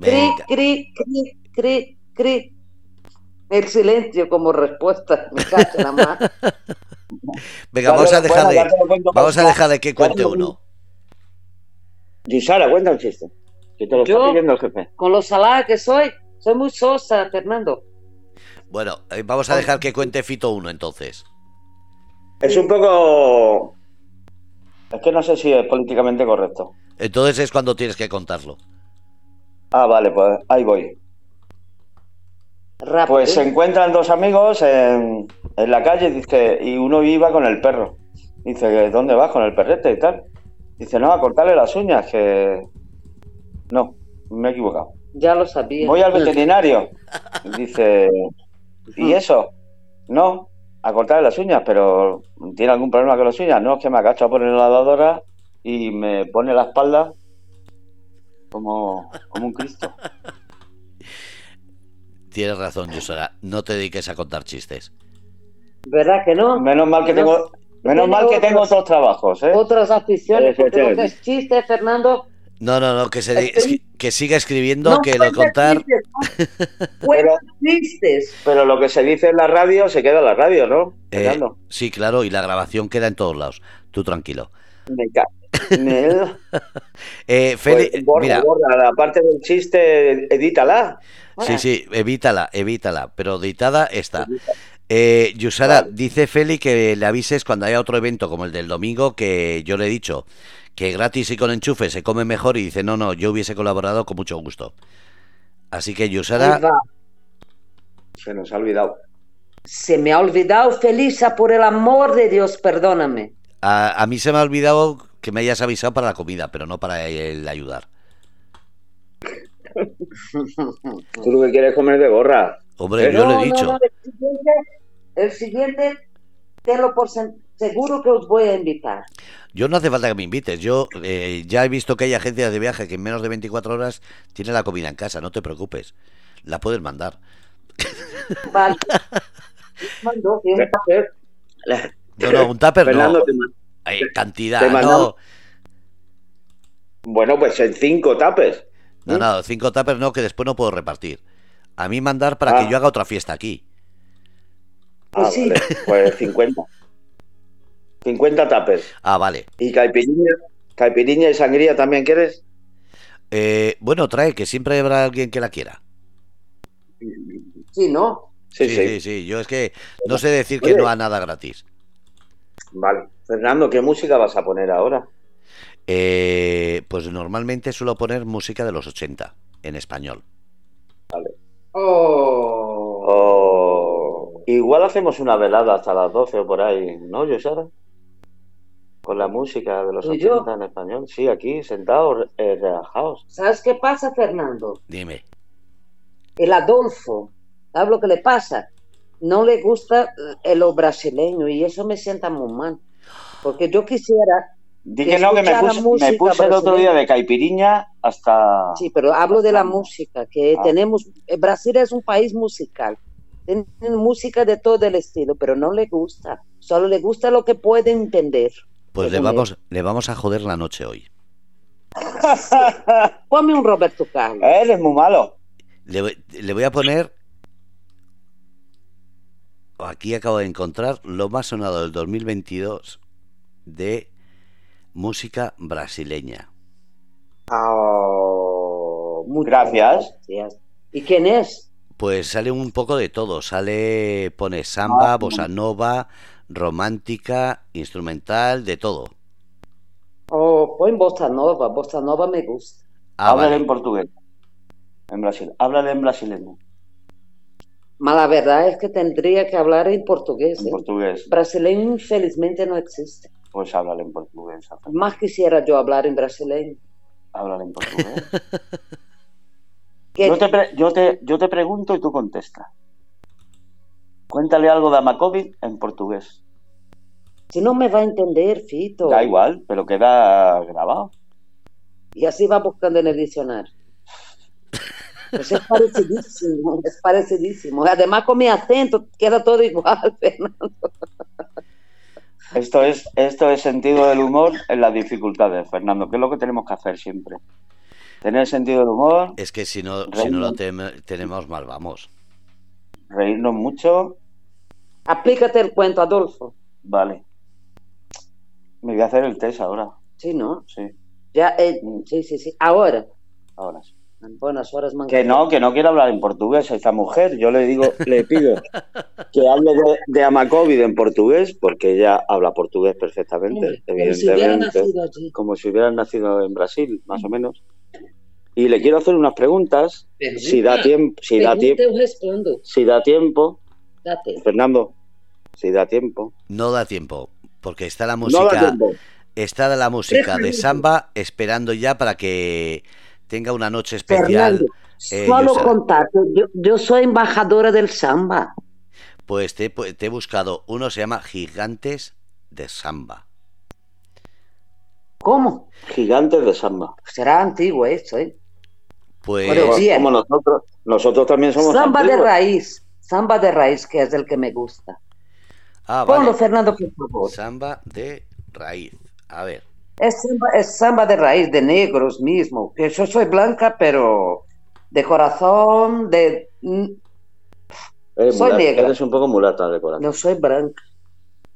Speaker 3: Cri, cri, cri, cri, cri. El silencio como respuesta. Me en la mar.
Speaker 1: Venga, vamos a dejar de. Vamos a
Speaker 2: más.
Speaker 1: dejar de que cuente uno.
Speaker 2: Gisara, cuenta un chiste. Que te lo está pidiendo el jefe.
Speaker 3: Con lo salada que soy, soy muy sosa, Fernando.
Speaker 1: Bueno, eh, vamos a dejar que cuente Fito uno entonces.
Speaker 2: Es un poco. Es que no sé si es políticamente correcto.
Speaker 1: Entonces es cuando tienes que contarlo.
Speaker 2: Ah, vale, pues ahí voy.
Speaker 3: Rápido.
Speaker 2: Pues se encuentran dos amigos en, en la calle dice, y uno iba con el perro. Dice, ¿dónde vas con el perrete y tal? Dice, no, a cortarle las uñas, que... No, me he equivocado.
Speaker 3: Ya lo sabía.
Speaker 2: Voy al veterinario. Dice, ¿y eso? No, a cortarle las uñas, pero ¿tiene algún problema con las uñas? No, es que me agacho a poner la lavadora y me pone la espalda como, como un Cristo.
Speaker 1: Tienes razón, Yusara. No te dediques a contar chistes.
Speaker 3: ¿Verdad que no?
Speaker 2: Menos mal que tengo, menos mal que tengo
Speaker 3: otros-
Speaker 2: otros trabajos, ¿eh?
Speaker 3: Otras aficiones, porque lo que es
Speaker 2: Efectivamente.
Speaker 3: chiste, Fernando.
Speaker 1: No, no, no, que, se,
Speaker 3: que-
Speaker 1: siga escribiendo,
Speaker 3: no
Speaker 1: que lo contar...
Speaker 3: Cuenta chistes.
Speaker 2: Pero lo que se dice en la radio se queda en la radio, ¿no?
Speaker 1: Eh, sí, claro, y la grabación queda en todos lados. Tú tranquilo.
Speaker 2: Me-
Speaker 1: Eh, Feli,
Speaker 2: Pues, borra,
Speaker 1: mira,
Speaker 2: borra, la parte del chiste, edítala.
Speaker 1: sí, sí, evítala, evítala, pero editada está. Eh, Yusara,
Speaker 2: Vale.
Speaker 1: dice Feli que le avises cuando haya otro evento como el del domingo, que yo le he dicho que gratis y con enchufe se come mejor y dice, no, no, yo hubiese colaborado con mucho gusto. Así que Yusara.
Speaker 2: Se nos ha olvidado.
Speaker 3: Se me ha olvidado, Felisa, por el amor de Dios, perdóname.
Speaker 1: a, a mí se me ha olvidado que me hayas avisado para la comida, pero no para el ayudar.
Speaker 2: Tú lo que quieres comer de gorra.
Speaker 1: Hombre,
Speaker 2: Pero-
Speaker 1: yo
Speaker 3: No,
Speaker 1: he dicho.
Speaker 3: no, el siguiente, tenlo por seguro que os voy a invitar.
Speaker 1: Yo no hace falta que me invites. Yo eh, ya he visto que hay agencias de viaje que en menos de 24 horas tiene la comida en casa. No te preocupes. La puedes mandar.
Speaker 3: Vale. Mando, bien.
Speaker 1: No, no, un tupper
Speaker 2: Fernando,
Speaker 1: no.
Speaker 2: te ma-
Speaker 1: Ay, cantidad,
Speaker 2: te
Speaker 1: no.
Speaker 2: mandamos- Bueno, pues en cinco tapes.
Speaker 1: No, no, cinco tuppers no, que después no puedo repartir. A mí mandar para
Speaker 2: Ah.
Speaker 1: que yo haga otra fiesta aquí.
Speaker 2: Ah,
Speaker 3: Pues sí.
Speaker 2: vale. Pues 50. 50 tapes.
Speaker 1: Ah, vale.
Speaker 2: ¿Y caipirinha? ¿Caipirinha y sangría también quieres?
Speaker 1: Eh, bueno, trae, que siempre habrá alguien que la quiera.
Speaker 3: Sí, ¿no?
Speaker 2: Sí,
Speaker 1: sí,
Speaker 2: sí.
Speaker 1: sí, sí. Yo es que no sé decir que no a nada gratis.
Speaker 2: Vale. Fernando, ¿qué música vas a poner ahora?
Speaker 1: Eh, pues normalmente suelo poner música de los 80 en español.
Speaker 3: Oh.
Speaker 2: O igual hacemos una velada hasta las 12 o por ahí, ¿no, Yosara? Con la música de los
Speaker 3: ¿Y yo?
Speaker 2: 80 en español. Sí, aquí, sentados, eh, relajados.
Speaker 3: ¿Sabes qué pasa, Fernando?
Speaker 1: Dime.
Speaker 3: El Adolfo, ¿sabes lo que le pasa? No le gusta eh, lo brasileño y eso me sienta muy mal. Porque yo quisiera,
Speaker 2: Di
Speaker 3: Que
Speaker 2: no, que me puse, me puse el otro día de caipiriña hasta...
Speaker 3: sí, pero hablo de la música, que
Speaker 2: Ah.
Speaker 3: tenemos, eh, Brasil es un país musical, tienen música de todo el estilo, pero no le gusta, solo le gusta lo que puede entender.
Speaker 1: Pues le
Speaker 3: él.
Speaker 1: vamos, le vamos a joder la noche hoy.
Speaker 3: Ponme un Roberto Carlos.
Speaker 2: Eres muy malo.
Speaker 1: Le, voy- le voy a poner. Aquí acabo de encontrar lo más sonado del 2022 de música brasileña.
Speaker 3: Oh, muchas
Speaker 2: Gracias.
Speaker 3: gracias. ¿Y quién es?
Speaker 1: Pues sale un poco de todo. Sale, pone samba,
Speaker 2: Ah.
Speaker 1: bossa nova, romántica, instrumental, de todo.
Speaker 3: Oh, pon Bossa Nova, Bossa Nova me gusta.
Speaker 1: Ah,
Speaker 2: Háblale
Speaker 1: vale.
Speaker 2: en portugués. En Brasil. Háblale en brasileño.
Speaker 3: La verdad es que tendría que hablar en portugués.
Speaker 2: En
Speaker 3: ¿eh?
Speaker 2: portugués.
Speaker 3: Brasileño infelizmente no existe.
Speaker 2: Pues háblale en portugués.
Speaker 3: Más quisiera yo hablar en brasileño.
Speaker 2: Háblale en portugués.
Speaker 3: Que-
Speaker 2: Yo te, pre- yo, te, yo te pregunto y tú contestas. Cuéntale algo de Amacovid en portugués.
Speaker 3: Si no me va a entender, Fito.
Speaker 2: Da igual, pero queda grabado.
Speaker 3: Y así va buscando en el diccionario. Pues es parecidísimo, es parecidísimo. Además con mi acento queda todo igual, Fernando.
Speaker 2: Esto es, esto es sentido del humor en las dificultades, Fernando, que es lo que tenemos que hacer siempre. Tener sentido del humor,
Speaker 1: Es que si no, si no lo tem- tenemos mal, vamos.
Speaker 2: reírnos mucho,
Speaker 3: Aplícate el cuento, Adolfo.
Speaker 2: vale. Me voy a hacer el test ahora,
Speaker 3: Sí, ¿no?
Speaker 2: sí,
Speaker 3: Ya, eh, sí, sí, sí. Ahora.
Speaker 2: ahora sí.
Speaker 3: En buenas horas, man.
Speaker 2: Que no, que no quiero hablar en portugués a esta mujer. Yo le digo, le pido que hable de, de Amacovid en portugués, porque ella habla portugués perfectamente,
Speaker 3: Como si hubiera
Speaker 2: evidentemente.
Speaker 3: nacido allí.
Speaker 2: como si hubieran nacido en Brasil, más o menos. Y le quiero hacer unas preguntas. Si da tiempo, si da tiempo, si da tiempo. Fernando, si da tiempo.
Speaker 1: No da tiempo, porque está la música. está la música de samba esperando ya para que tenga una noche especial.
Speaker 3: Eh, solo contacto. Yo, soy embajadora del samba.
Speaker 1: Pues te, te he buscado. Uno se llama Gigantes de Samba.
Speaker 3: ¿Cómo?
Speaker 2: Gigantes de samba.
Speaker 3: Será antiguo esto, ¿eh?
Speaker 1: Pues
Speaker 2: como nosotros, nosotros también somos
Speaker 3: Samba de raíz, samba de raíz, que es el que me gusta. Ah, Ponlo, Fernando, por favor.
Speaker 1: Samba de raíz. A ver.
Speaker 3: Es samba, de raíz, de negros mismo. Que yo soy blanca, pero de corazón, de...
Speaker 2: soy negra. Eres un poco mulata de corazón.
Speaker 3: No, soy blanca.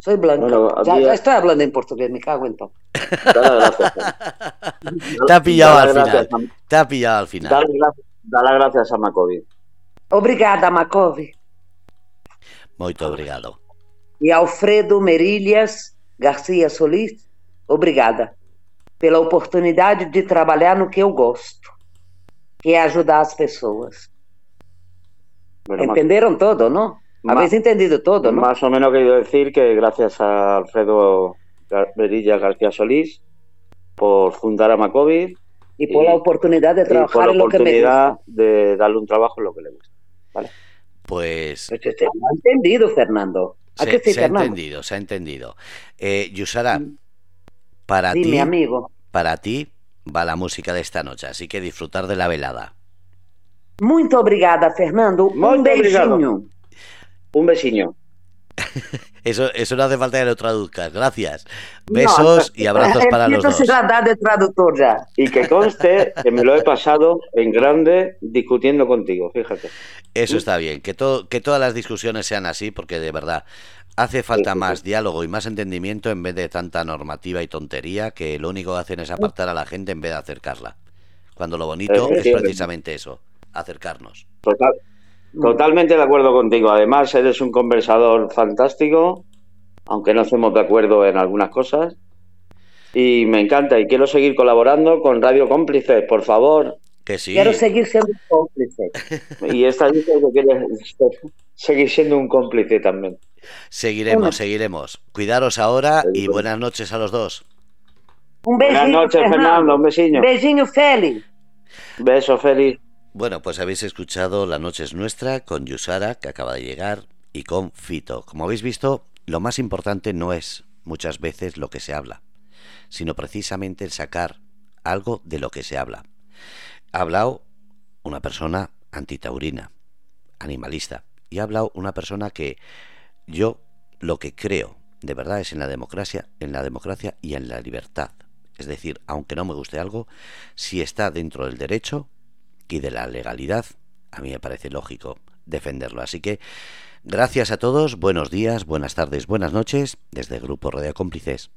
Speaker 3: Soy blanca. ya, estoy hablando en portugués, me cago en todo.
Speaker 1: Te ha pillado al final. Te ha pillado al final.
Speaker 2: Dale, las gracias a Macovi.
Speaker 3: Obrigada, Macovi.
Speaker 1: Muito obrigado.
Speaker 3: E Alfredo Merilhas Garcia Solis, obrigada pela oportunidade de trabalhar no que eu gosto, que é ajudar as pessoas. Entenderam todo, não? Habéis entendido todo, ¿no?
Speaker 2: Más o menos he querido decir que gracias a Alfredo Berilla García Solís por fundar a Macovi
Speaker 3: y por la oportunidad de trabajar en lo que me gusta.
Speaker 2: de darle un trabajo en lo que le gusta. ¿vale?
Speaker 1: Pues...
Speaker 3: Se ha entendido, Fernando.
Speaker 1: Se, se ha entendido, se ha entendido. Eh, Yusara, mm. para ti,
Speaker 3: amigo.
Speaker 1: para ti va la música de esta noche, así que disfrutar de la velada.
Speaker 3: Muito obrigada, Fernando.
Speaker 2: Muito un beijinho. Un besiño.
Speaker 1: Eso, eso no hace falta que lo traduzcas. Gracias. Besos y abrazos para los dos.
Speaker 3: de traductor ya.
Speaker 2: Y que conste que me lo he pasado en grande discutiendo contigo, fíjate.
Speaker 1: Eso está bien. Que, todo, que todas las discusiones sean así, porque de verdad hace falta más diálogo y más entendimiento en vez de tanta normativa y tontería que lo único que hacen es apartar a la gente en vez de acercarla. Cuando lo bonito es precisamente eso, acercarnos.
Speaker 2: Total, Totalmente de acuerdo contigo. Además, eres un conversador fantástico, aunque no estemos de acuerdo en algunas cosas. Y me encanta y quiero seguir colaborando con Radio Cómplices, por favor.
Speaker 1: Que sí.
Speaker 3: Quiero seguir siendo un cómplice.
Speaker 2: Y esta dice que quiere seguir siendo un cómplice también.
Speaker 1: Seguiremos, seguiremos. Cuidaros ahora y buenas noches a los dos.
Speaker 3: Un besito,
Speaker 2: Buenas noches, Fernando. Un besiño.
Speaker 3: Besinho, Feli.
Speaker 2: Beso, Feli.
Speaker 1: Bueno, pues habéis escuchado La Noche es Nuestra con Yusara, que acaba de llegar, y con Fito. Como habéis visto, lo más importante no es muchas veces lo que se habla, sino precisamente el sacar algo de lo que se habla. Ha hablado una persona antitaurina, animalista, y ha hablado una persona que yo lo que creo de verdad es en la democracia, en la democracia y en la libertad. Es decir, aunque no me guste algo, si está dentro del derecho, y de la legalidad, a mí me parece lógico defenderlo. Así que gracias a todos, buenos días, buenas tardes, buenas noches, desde el Grupo Radio Cómplices.